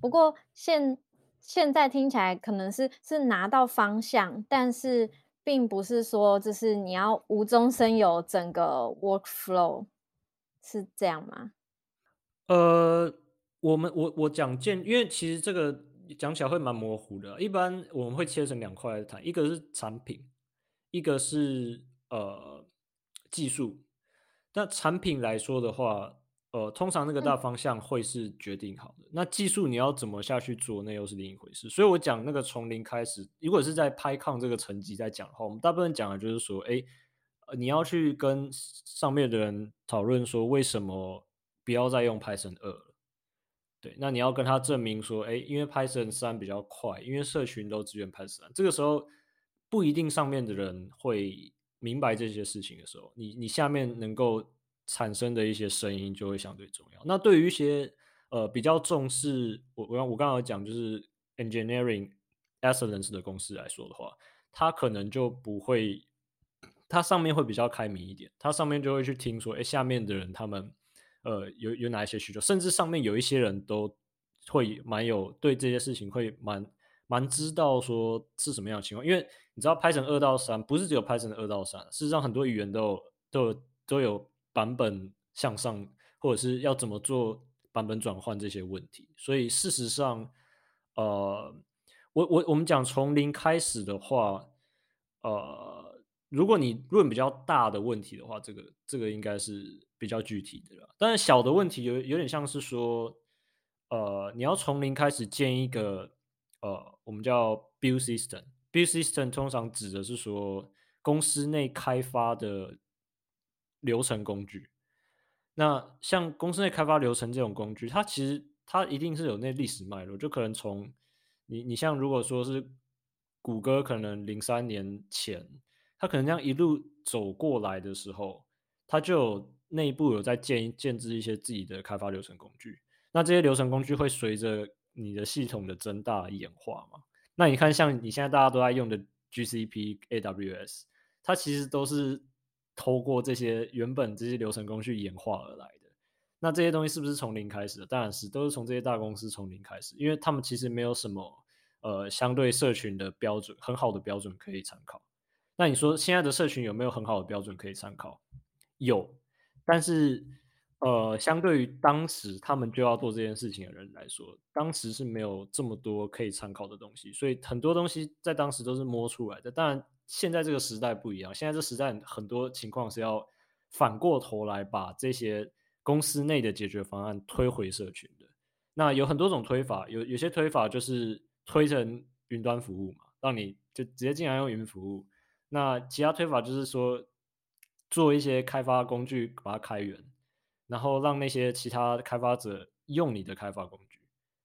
不过现现在听起来可能是是拿到方向，但是并不是说就是你要无中生有整个 workflow，是这样吗？呃，我们我我讲建，因为其实这个讲起来会蛮模糊的。一般我们会切成两块来谈，一个是产品，一个是呃技术。那产品来说的话，呃，通常那个大方向会是决定好的。那技术你要怎么下去做，那又是另一回事。所以我讲那个从零开始，如果是在拍抗这个层级在讲的话，我们大部分讲的就是说，哎，呃你要去跟上面的人讨论说，为什么不要再用 Python 二了？对，那你要跟他证明说，哎，因为 Python 三比较快，因为社群都支援 Python 三。这个时候不一定上面的人会明白这些事情的时候，你你下面能够产生的一些声音就会相对重要。那对于一些呃比较重视我我我刚刚讲就是 engineering excellence 的公司来说的话，它可能就不会，它上面会比较开明一点，它上面就会去听说，哎，下面的人他们呃有有哪一些需求，甚至上面有一些人都会蛮有对这些事情会蛮蛮知道说是什么样的情况，因为你知道 Python 二到三不是只有 Python 二到三，事实上很多语言都有都有都有版本向上，或者是要怎么做版本转换这些问题，所以事实上，呃，我我我们讲从零开始的话，呃，如果你论比较大的问题的话，这个这个应该是比较具体的了。但是小的问题有有点像是说，呃，你要从零开始建一个呃，我们叫 build system。build system 通常指的是说公司内开发的流程工具。那像公司内开发流程这种工具，它其实它一定是有那历史脉络，就可能从你你像如果说是谷歌，可能零三年前，它可能这样一路走过来的时候，它就有内部有在建建制一些自己的开发流程工具。那这些流程工具会随着你的系统的增大演化嘛？那你看，像你现在大家都在用的 GCP、AWS，它其实都是。透过这些原本这些流程工序演化而来的，那这些东西是不是从零开始的？当然是，都是从这些大公司从零开始，因为他们其实没有什么呃相对社群的标准，很好的标准可以参考。那你说现在的社群有没有很好的标准可以参考？有，但是呃，相对于当时他们就要做这件事情的人来说，当时是没有这么多可以参考的东西，所以很多东西在当时都是摸出来的。当然。现在这个时代不一样，现在这时代很多情况是要反过头来把这些公司内的解决方案推回社群的。那有很多种推法，有有些推法就是推成云端服务嘛，让你就直接进来用云服务。那其他推法就是说做一些开发工具把它开源，然后让那些其他开发者用你的开发工具。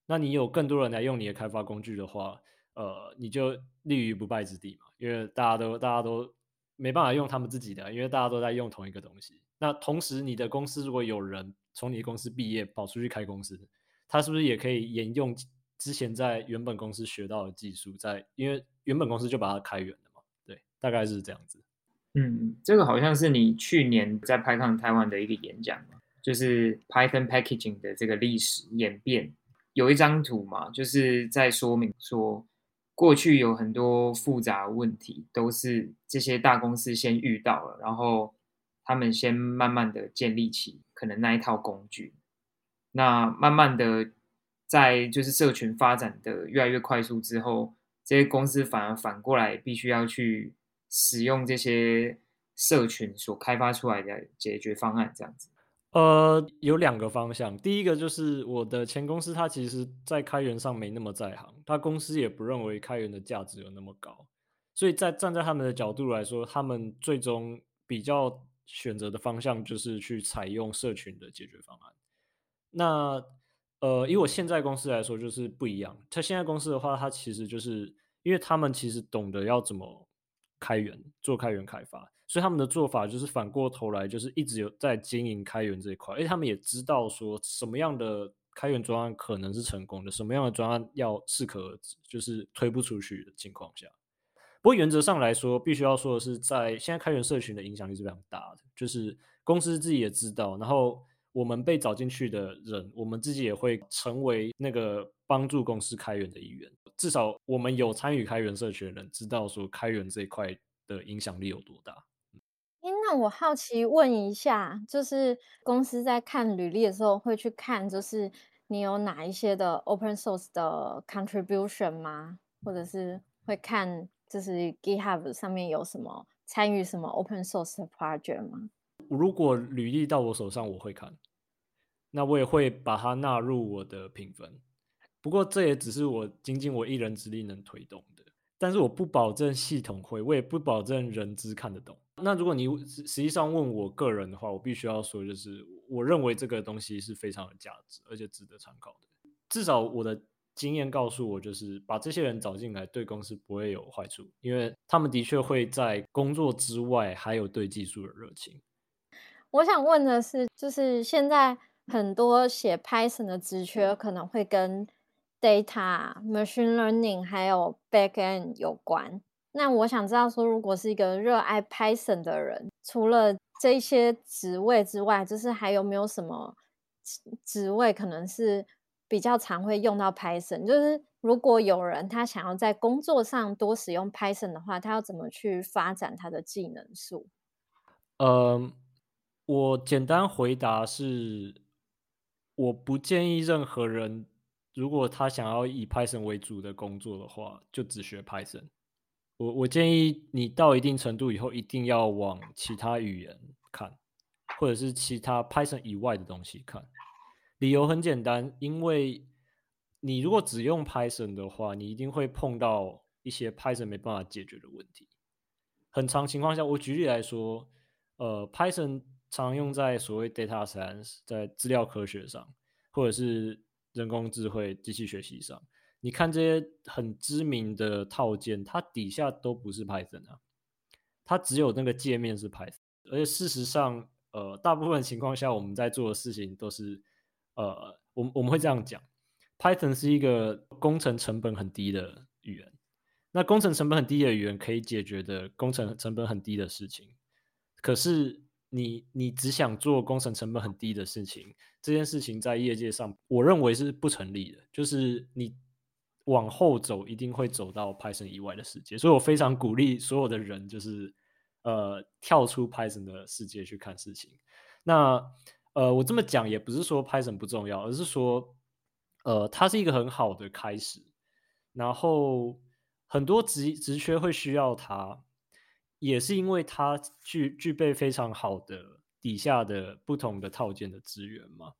那你有更多人来用你的开发工具的话。呃，你就立于不败之地嘛，因为大家都大家都没办法用他们自己的，因为大家都在用同一个东西。那同时，你的公司如果有人从你的公司毕业跑出去开公司，他是不是也可以沿用之前在原本公司学到的技术，在因为原本公司就把它开源了嘛？对，大概是这样子。嗯，这个好像是你去年在 Python 台湾的一个演讲嘛，就是 Python packaging 的这个历史演变，有一张图嘛，就是在说明说。过去有很多复杂问题，都是这些大公司先遇到了，然后他们先慢慢的建立起可能那一套工具，那慢慢的在就是社群发展的越来越快速之后，这些公司反而反过来必须要去使用这些社群所开发出来的解决方案，这样子。呃，有两个方向。第一个就是我的前公司，它其实在开源上没那么在行，他公司也不认为开源的价值有那么高，所以在站在他们的角度来说，他们最终比较选择的方向就是去采用社群的解决方案。那呃，以我现在公司来说，就是不一样。他现在公司的话，它其实就是因为他们其实懂得要怎么开源，做开源开发。所以他们的做法就是反过头来，就是一直有在经营开源这一块，而且他们也知道说什么样的开源专案可能是成功的，什么样的专案要适可而止，就是推不出去的情况下。不过原则上来说，必须要说的是，在现在开源社群的影响力是非常大的，就是公司自己也知道，然后我们被找进去的人，我们自己也会成为那个帮助公司开源的一员。至少我们有参与开源社群的人，知道说开源这一块的影响力有多大。我好奇问一下，就是公司在看履历的时候，会去看就是你有哪一些的 open source 的 contribution 吗？或者是会看就是 GitHub 上面有什么参与什么 open source 的 project 吗？如果履历到我手上，我会看，那我也会把它纳入我的评分。不过这也只是我仅仅我一人之力能推动的，但是我不保证系统会，我也不保证人资看得懂。那如果你实实际上问我个人的话，我必须要说，就是我认为这个东西是非常有价值，而且值得参考的。至少我的经验告诉我，就是把这些人找进来，对公司不会有坏处，因为他们的确会在工作之外还有对技术的热情。我想问的是，就是现在很多写 Python 的职缺可能会跟 data、machine learning 还有 backend 有关。那我想知道，说如果是一个热爱 Python 的人，除了这些职位之外，就是还有没有什么职位可能是比较常会用到 Python？就是如果有人他想要在工作上多使用 Python 的话，他要怎么去发展他的技能树？呃，我简单回答是，我不建议任何人如果他想要以 Python 为主的工作的话，就只学 Python。我我建议你到一定程度以后，一定要往其他语言看，或者是其他 Python 以外的东西看。理由很简单，因为你如果只用 Python 的话，你一定会碰到一些 Python 没办法解决的问题。很长情况下，我举例来说，呃，Python 常用在所谓 data science，在资料科学上，或者是人工智慧、机器学习上。你看这些很知名的套件，它底下都不是 Python 啊，它只有那个界面是 Python。而且事实上，呃，大部分情况下我们在做的事情都是，呃，我我们会这样讲，Python 是一个工程成本很低的语言。那工程成本很低的语言可以解决的工程成本很低的事情，可是你你只想做工程成本很低的事情，这件事情在业界上，我认为是不成立的。就是你往后走，一定会走到 Python 以外的世界。所以我非常鼓励所有的人，就是呃跳出 Python 的世界去看事情。那呃我这么讲也不是说 Python 不重要，而是说呃它是一个很好的开始，然后。很多职职缺会需要它，也是因为它具具备非常好的底下的不同的套件的资源嘛。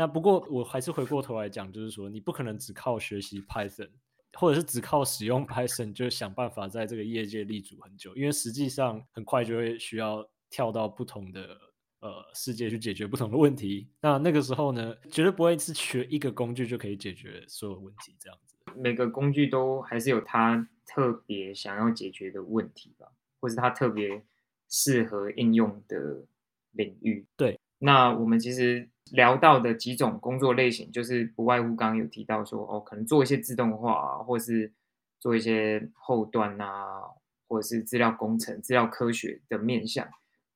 那不过我还是回过头来讲，就是说你不可能只靠学习 Python，或者是只靠使用 Python 就想办法在这个业界立足很久，因为实际上很快就会需要跳到不同的呃世界去解决不同的问题。那那个时候呢，绝对不会是学一个工具就可以解决所有问题这样子。每个工具都还是有它特别想要解决的问题吧，或是它特别适合应用的领域。对，那我们其实聊到的几种工作类型，就是不外乎刚刚有提到说，哦，可能做一些自动化啊，或是做一些后端啊，或者是资料工程、资料科学的面向。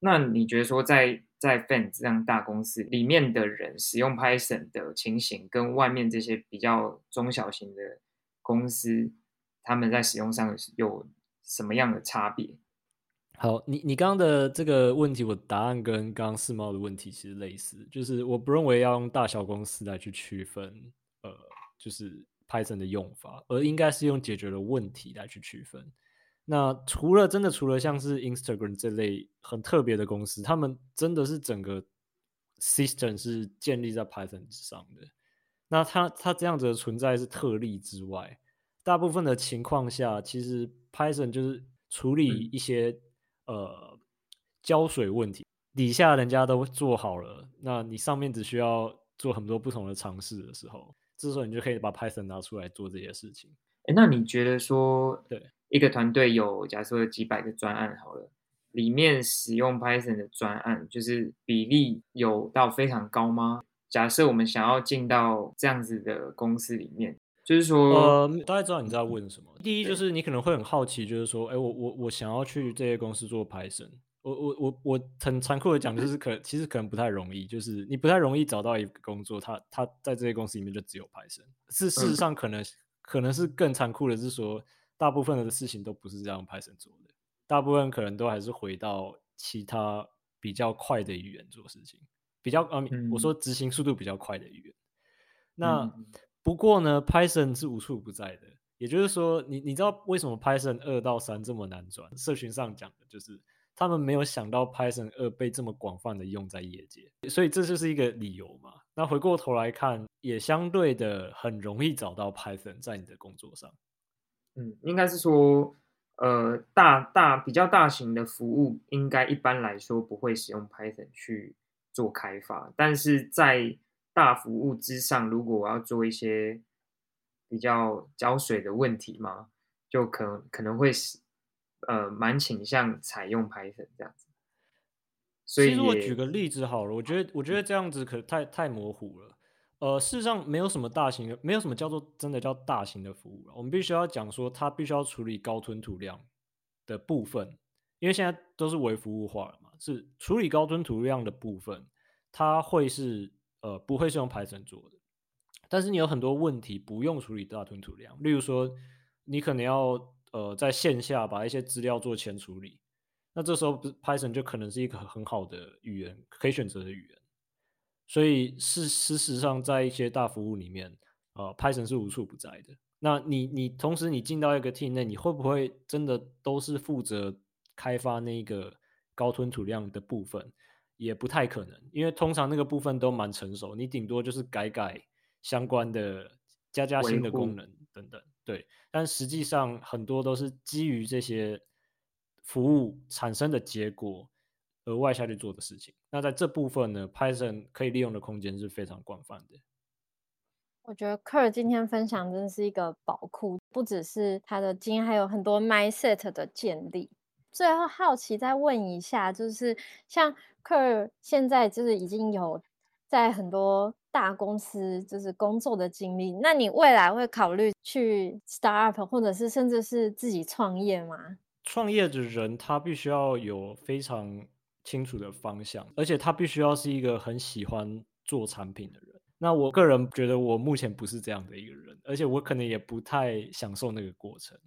那你觉得说，在在 Fan 这样大公司里面的人使用 Python 的情形，跟外面这些比较中小型的公司，他们在使用上有什么样的差别？好，你你刚刚的这个问题，我答案跟刚刚世茂的问题其实类似，就是我不认为要用大小公司来去区分，呃，就是 Python 的用法，而应该是用解决的问题来去区分。那除了真的除了像是 Instagram 这类很特别的公司，他们真的是整个 system 是建立在 Python 之上的。那它它这样子的存在是特例之外，大部分的情况下，其实 Python 就是处理一些呃浇水问题，底下人家都做好了，那你上面只需要做很多不同的尝试的时候，这时候你就可以把 Python 拿出来做这些事情。哎，那你觉得说对？一个团队有假设几百个专案好了，里面使用 Python 的专案，就是比例有到非常高吗？假设我们想要进到这样子的公司里面，就是说，呃，大概知道你在问什么。第一就是你可能会很好奇，就是说，哎，我我我想要去这些公司做 Python，我我我我很残酷的讲，就是可其实可能不太容易，就是你不太容易找到一个工作，他他在这些公司里面就只有 Python。是事实上可能可能是更残酷的是说。大部分的事情都不是这样 Python 做的，大部分可能都还是回到其他比较快的语言做事情，比较呃，我说执行速度比较快的语言。那不过呢，Python 是无处不在的，也就是说，你你知道为什么 Python 二到三这么难转？社群上讲的就是他们没有想到 Python 二被这么广泛的用在业界，所以这就是一个理由嘛。那回过头来看，也相对的很容易找到 Python 在你的工作上。嗯，应该是说，呃，大大比较大型的服务，应该一般来说不会使用 Python 去做开发，但是在大服务之上，如果我要做一些比较浇水的问题嘛，就可能可能会是呃蛮倾向采用 Python 这样子。所以，其实我举个例子好了，我觉得我觉得这样子可太太模糊了。呃，事实上没有什么大型的，没有什么叫做真的叫大型的服务了。我们必须要讲说，它必须要处理高吞吐量的部分，因为现在都是微服务化了嘛，是处理高吞吐量的部分，它会是呃不会是用 Python 做的。但是你有很多问题不用处理大吞吐量，例如说你可能要呃在线下把一些资料做前处理，那这时候 Python 就可能是一个很好的语言可以选择的语言。所以是事实上，在一些大服务里面，呃，Python 是无处不在的。那你你同时你进到一个 team 内，你会不会真的都是负责开发那个高吞吐量的部分？也不太可能，因为通常那个部分都蛮成熟，你顶多就是改改相关的加加新的功能等等。对，但实际上很多都是基于这些服务产生的结果额外下去做的事情。那在这部分呢，Python 可以利用的空间是非常广泛的。我觉得科尔今天分享真的是一个宝库，不只是他的经验，还有很多 mindset 的建立。最后好奇再问一下，就是像克尔现在就是已经有在很多大公司就是工作的经历，那你未来会考虑去 startup 或者是甚至是自己创业吗？创业的人他必须要有非常清楚的方向，而且他必须要是一个很喜欢做产品的人。那我个人觉得，我目前不是这样的一个人，而且我可能也不太享受那个过程。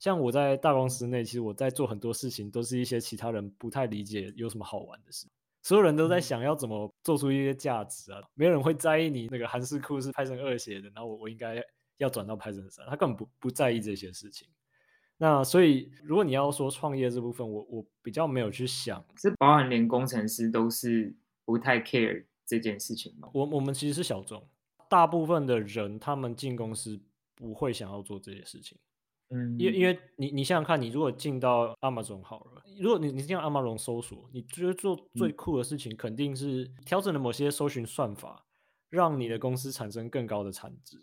像我在大公司内，其实我在做很多事情，都是一些其他人不太理解有什么好玩的事。所有人都在想要怎么做出一些价值啊，没有人会在意你那个韩式库是 Python 二写的，然后我我应该要转到 Python 三，他根本不不在意这些事情。那所以，如果你要说创业这部分，我我比较没有去想，是包含连工程师都是不太 care。这件事情吗？我我们其实是小众，大部分的人他们进公司不会想要做这些事情。嗯，因因为你你想想看，你如果进到 Amazon 好了，如果你你进 Amazon 搜索，你觉得做最酷的事情肯定是调整了某些搜寻算法，让你的公司产生更高的产值，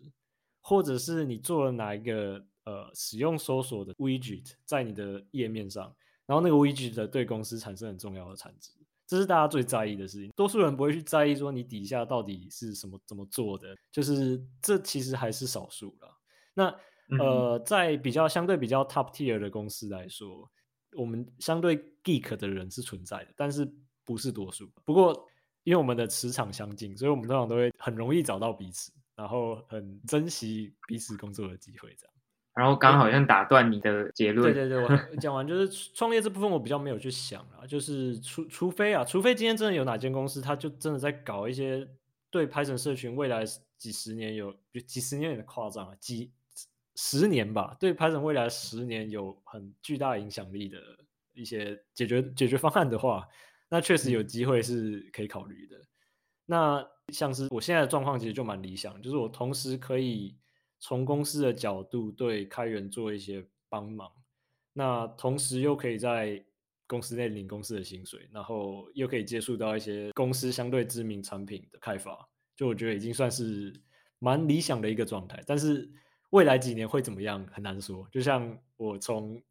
或者是你做了哪一个呃使用搜索的 widget 在你的页面上，然后那个 widget 对公司产生很重要的产值。这是大家最在意的事情，多数人不会去在意说你底下到底是什么怎么做的，就是这其实还是少数了。那呃，在比较相对比较 top tier 的公司来说，我们相对 geek 的人是存在的，但是不是多数。不过因为我们的磁场相近，所以我们通常都会很容易找到彼此，然后很珍惜彼此工作的机会，这样。然后刚好像打断你的结论。对对对，我 讲完就是创业这部分，我比较没有去想啊，就是除除非啊，除非今天真的有哪间公司，他就真的在搞一些对 Python 社群未来几十年有，就几十年有点夸张啊，几十年吧，对 Python 未来十年有很巨大影响力的一些解决解决方案的话，那确实有机会是可以考虑的。那像是我现在的状况，其实就蛮理想，就是我同时可以。从公司的角度对开源做一些帮忙，那同时又可以在公司内领公司的薪水，然后又可以接触到一些公司相对知名产品的开发，就我觉得已经算是蛮理想的一个状态。但是未来几年会怎么样很难说，就像我从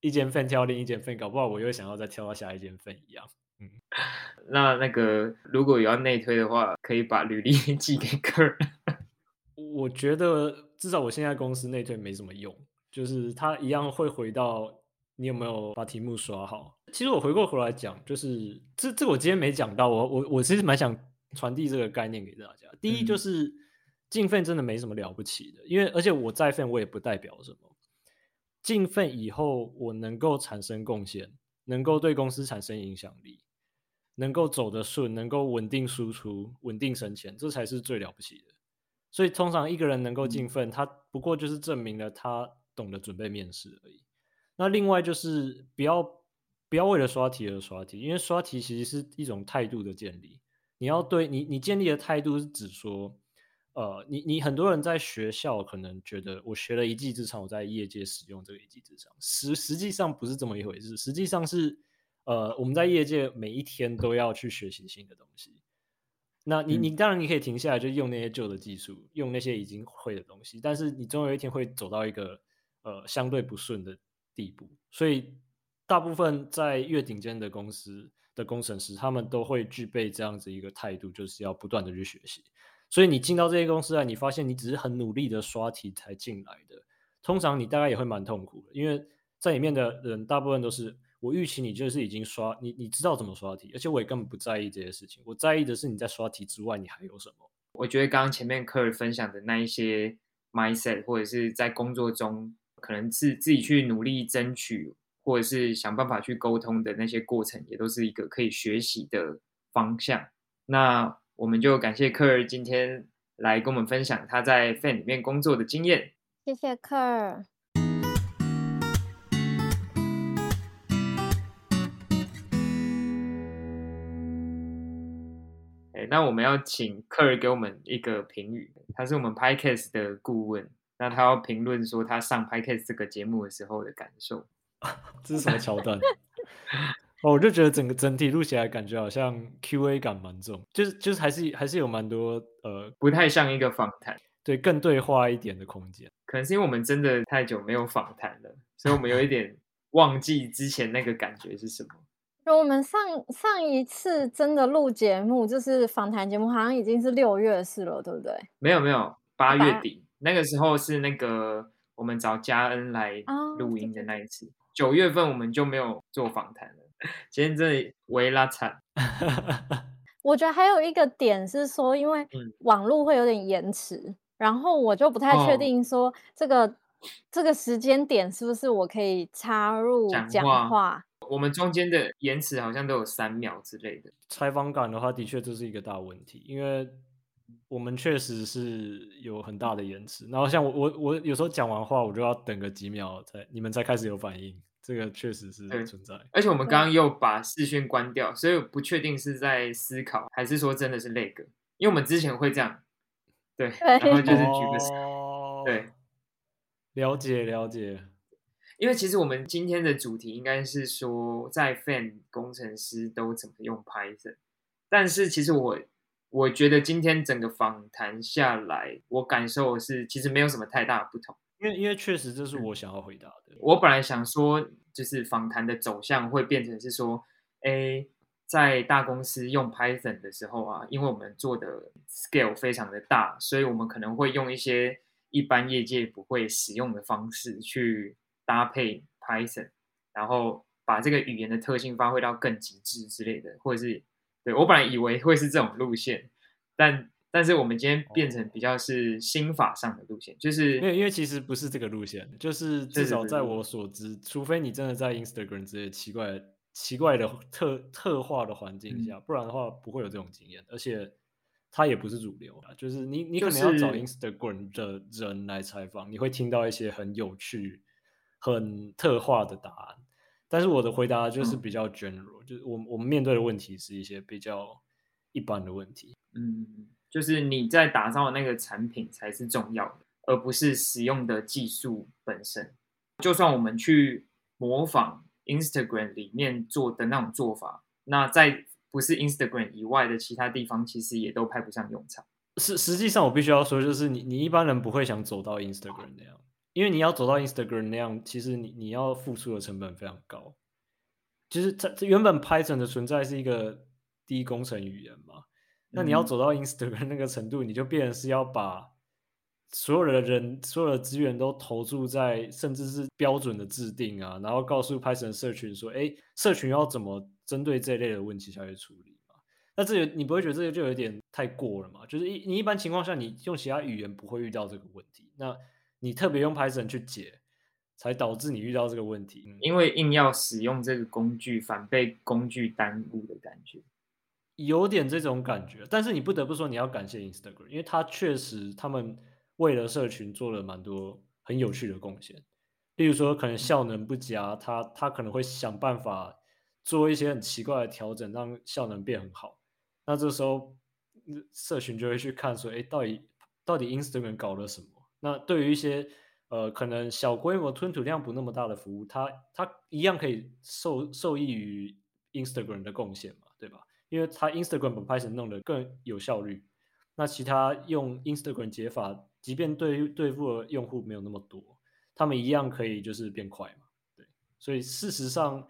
一间份跳另一间份，搞不好我又想要再跳到下一间份一样。嗯，那那个如果有要内推的话，可以把履历 寄给客人。我觉得至少我现在公司内推没什么用，就是他一样会回到你有没有把题目刷好。其实我回过头来讲，就是这这我今天没讲到，我我我其实蛮想传递这个概念给大家。第一就是进份真的没什么了不起的，因为而且我在份我也不代表什么。进份以后我能够产生贡献，能够对公司产生影响力，能够走得顺，能够稳定输出、稳定生钱，这才是最了不起的。所以通常一个人能够进分，他不过就是证明了他懂得准备面试而已。那另外就是不要不要为了刷题而刷题，因为刷题其实是一种态度的建立。你要对你你建立的态度是指说，呃，你你很多人在学校可能觉得我学了一技之长，我在业界使用这个一技之长，实实际上不是这么一回事。实际上是，呃，我们在业界每一天都要去学习新的东西。那你你当然你可以停下来，就用那些旧的技术，用那些已经会的东西，但是你总有一天会走到一个呃相对不顺的地步。所以大部分在越顶尖的公司的工程师，他们都会具备这样子一个态度，就是要不断的去学习。所以你进到这些公司来，你发现你只是很努力的刷题才进来的，通常你大概也会蛮痛苦的，因为在里面的人大部分都是。我预期你就是已经刷你，你知道怎么刷题，而且我也根本不在意这些事情。我在意的是你在刷题之外，你还有什么？我觉得刚刚前面科尔分享的那一些 mindset，或者是在工作中可能是自己去努力争取，或者是想办法去沟通的那些过程，也都是一个可以学习的方向。那我们就感谢科尔今天来跟我们分享他在 Fan 里面工作的经验。谢谢科尔。哎，那我们要请科尔给我们一个评语，他是我们 Podcast 的顾问，那他要评论说他上 Podcast 这个节目的时候的感受。这是什么桥段？哦，我就觉得整个整体录起来感觉好像 Q&A 感蛮重，就是就是还是还是有蛮多呃不太像一个访谈，对更对话一点的空间。可能是因为我们真的太久没有访谈了，所以我们有一点 忘记之前那个感觉是什么。我们上上一次真的录节目，就是访谈节目，好像已经是六月的事了，对不对？没有没有，八月底那个时候是那个我们找嘉恩来录音的那一次。九月份我们就没有做访谈了。今天这里微拉惨。我觉得还有一个点是说，因为网络会有点延迟，然后我就不太确定说这个这个时间点是不是我可以插入讲话。我们中间的延迟好像都有三秒之类的。采访感的话，的确这是一个大问题，因为我们确实是有很大的延迟。然后像我我我有时候讲完话，我就要等个几秒才你们才开始有反应。这个确实是存在。而且我们刚刚又把视讯关掉，所以不确定是在思考还是说真的是那个。因为我们之前会这样，对，然后就是举个手，对，了解了解。因为其实我们今天的主题应该是说，在 Fan 工程师都怎么用 Python，但是其实我我觉得今天整个访谈下来，我感受是其实没有什么太大的不同。因为因为确实这是我想要回答的。我本来想说，就是访谈的走向会变成是说，哎，在大公司用 Python 的时候啊，因为我们做的 scale 非常的大，所以我们可能会用一些一般业界不会使用的方式去。搭配 Python，然后把这个语言的特性发挥到更极致之类的，或者是对我本来以为会是这种路线，但但是我们今天变成比较是心法上的路线，就是因为因为其实不是这个路线，就是至少在我所知，除非你真的在 Instagram 这些奇怪奇怪的特特化的环境下，不然的话不会有这种经验，而且它也不是主流啊，就是你你可能要找 Instagram 的人来采访，你会听到一些很有趣。很特化的答案，但是我的回答就是比较 general，就是我我们面对的问题是一些比较一般的问题。嗯，就是你在打造的那个产品才是重要的，而不是使用的技术本身。就算我们去模仿 Instagram 里面做的那种做法，那在不是 Instagram 以外的其他地方，其实也都派不上用场。实实际上，我必须要说，就是你你一般人不会想走到 Instagram 那样。因为你要走到 Instagram 那样，其实你你要付出的成本非常高。其实它原本 Python 的存在是一个低工程语言嘛，那你要走到 Instagram 那个程度，你就变成是要把所有的人、所有的资源都投注在，甚至是标准的制定啊，然后告诉 Python 社群说：“哎，社群要怎么针对这类的问题下去处理嘛？”那这个你不会觉得这个就有点太过了嘛？就是一你一般情况下，你用其他语言不会遇到这个问题。那你特别用 Python 去解，才导致你遇到这个问题。因为硬要使用这个工具，反被工具耽误的感觉，有点这种感觉。但是你不得不说，你要感谢 Instagram，因为它确实他们为了社群做了蛮多很有趣的贡献。例如说，可能效能不佳，他他可能会想办法做一些很奇怪的调整，让效能变很好。那这时候社群就会去看说，哎，到底到底 Instagram 搞了什么？那对于一些呃可能小规模吞吐量不那么大的服务，它它一样可以受受益于 Instagram 的贡献嘛，因为它 Instagram 把 Python 弄得更有效率，那其他用 Instagram 解法，即便对对付的用户没有那么多，他们一样可以就是变快嘛，对。所以事实上，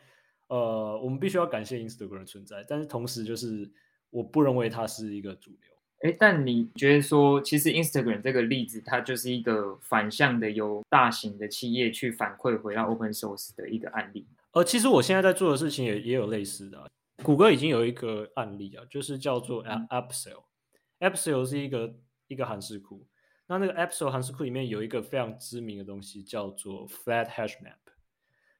呃，我们必须要感谢 Instagram 的存在，但是同时就是我不认为它是一个主流。哎，但你觉得说，其实 Instagram 这个例子，它就是一个反向的，由大型的企业去反馈回到 Open Source 的一个案例。呃，其实我现在在做的事情也也有类似的。谷歌已经有一个案例啊，就是叫做 AppSale。AppSale 是一个一个函数库。那那个 AppSale 函数库里面有一个非常知名的东西，叫做 Flat Hash Map。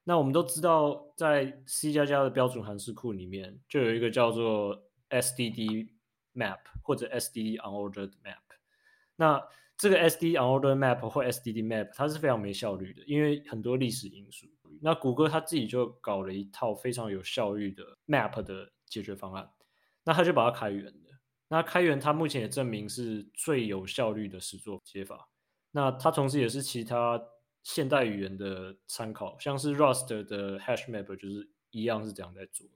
那我们都知道，在 C 加加的标准函数库里面，就有一个叫做 SDD。map 或者 SDD unordered map，那这个 SDD unordered map 或 SDD map 它是非常没效率的，因为很多历史因素。那谷歌它自己就搞了一套非常有效率的 map 的解决方案，那它就把它开源的。那开源它目前也证明是最有效率的实作解法。那它同时也是其他现代语言的参考，像是 Rust 的 hash map 就是一样是这样在做的。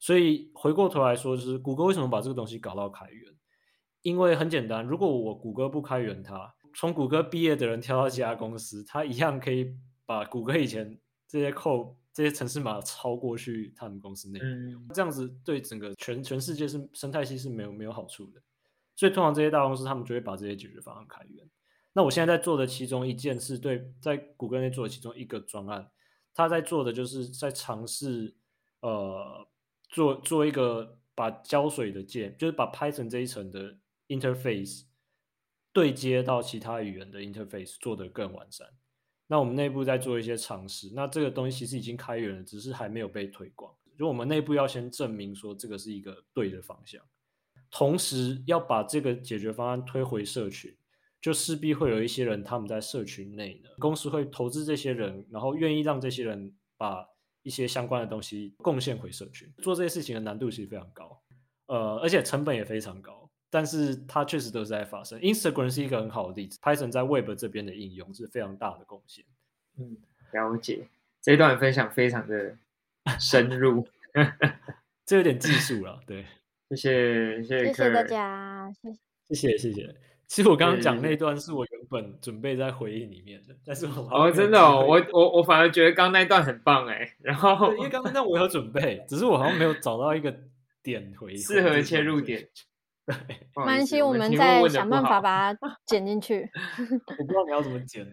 所以回过头来说，就是谷歌为什么把这个东西搞到开源？因为很简单，如果我谷歌不开源它，从谷歌毕业的人跳到其他公司，他一样可以把谷歌以前这些 code、这些程式码抄过去他们公司内。嗯，这样子对整个全全世界是生态系是没有没有好处的。所以通常这些大公司他们就会把这些解决方案开源。那我现在在做的其中一件事，对，在谷歌内做的其中一个专案，他在做的就是在尝试呃做做一个把胶水的键，就是把 Python 这一层的 interface 对接到其他语言的 interface 做得更完善。那我们内部在做一些尝试，那这个东西其实已经开源了，只是还没有被推广。就我们内部要先证明说这个是一个对的方向，同时要把这个解决方案推回社群，就势必会有一些人他们在社群内呢，公司会投资这些人，然后愿意让这些人把一些相关的东西贡献回社群。做这些事情的难度其实非常高，呃，而且成本也非常高。但是它确实都是在发生。Instagram 是一个很好的例子，Python 在 Web 这边的应用是非常大的贡献。嗯，了解。这一段分享非常的深入，这有点技术了。对，谢谢谢谢谢大家，谢谢谢谢谢谢。其实我刚刚讲那段是我原本准备在回忆里面的，但是我哦，真的哦，我我我反而觉得刚那段很棒哎。然后因为刚刚那我有准备，只是我好像没有找到一个点回适合切入点。没关系，我们再想办法把它 剪进去。我不知道你要怎么剪。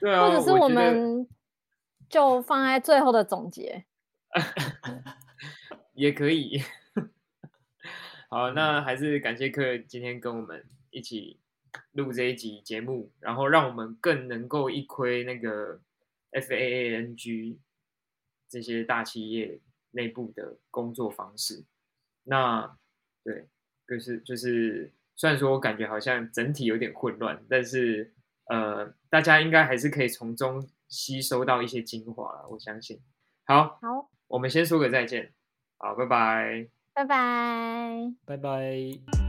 对啊，或者是我们就放在最后的总结，也可以。好，那还是感谢客今天跟我们一起录这一集节目，然后让我们更能够一窥那个 FAANG 这些大企业内部的工作方式。那对。就是就是，虽然说我感觉好像整体有点混乱，但是呃，大家应该还是可以从中吸收到一些精华了。我相信。好，好，我们先说个再见。好，拜拜，拜拜，拜拜。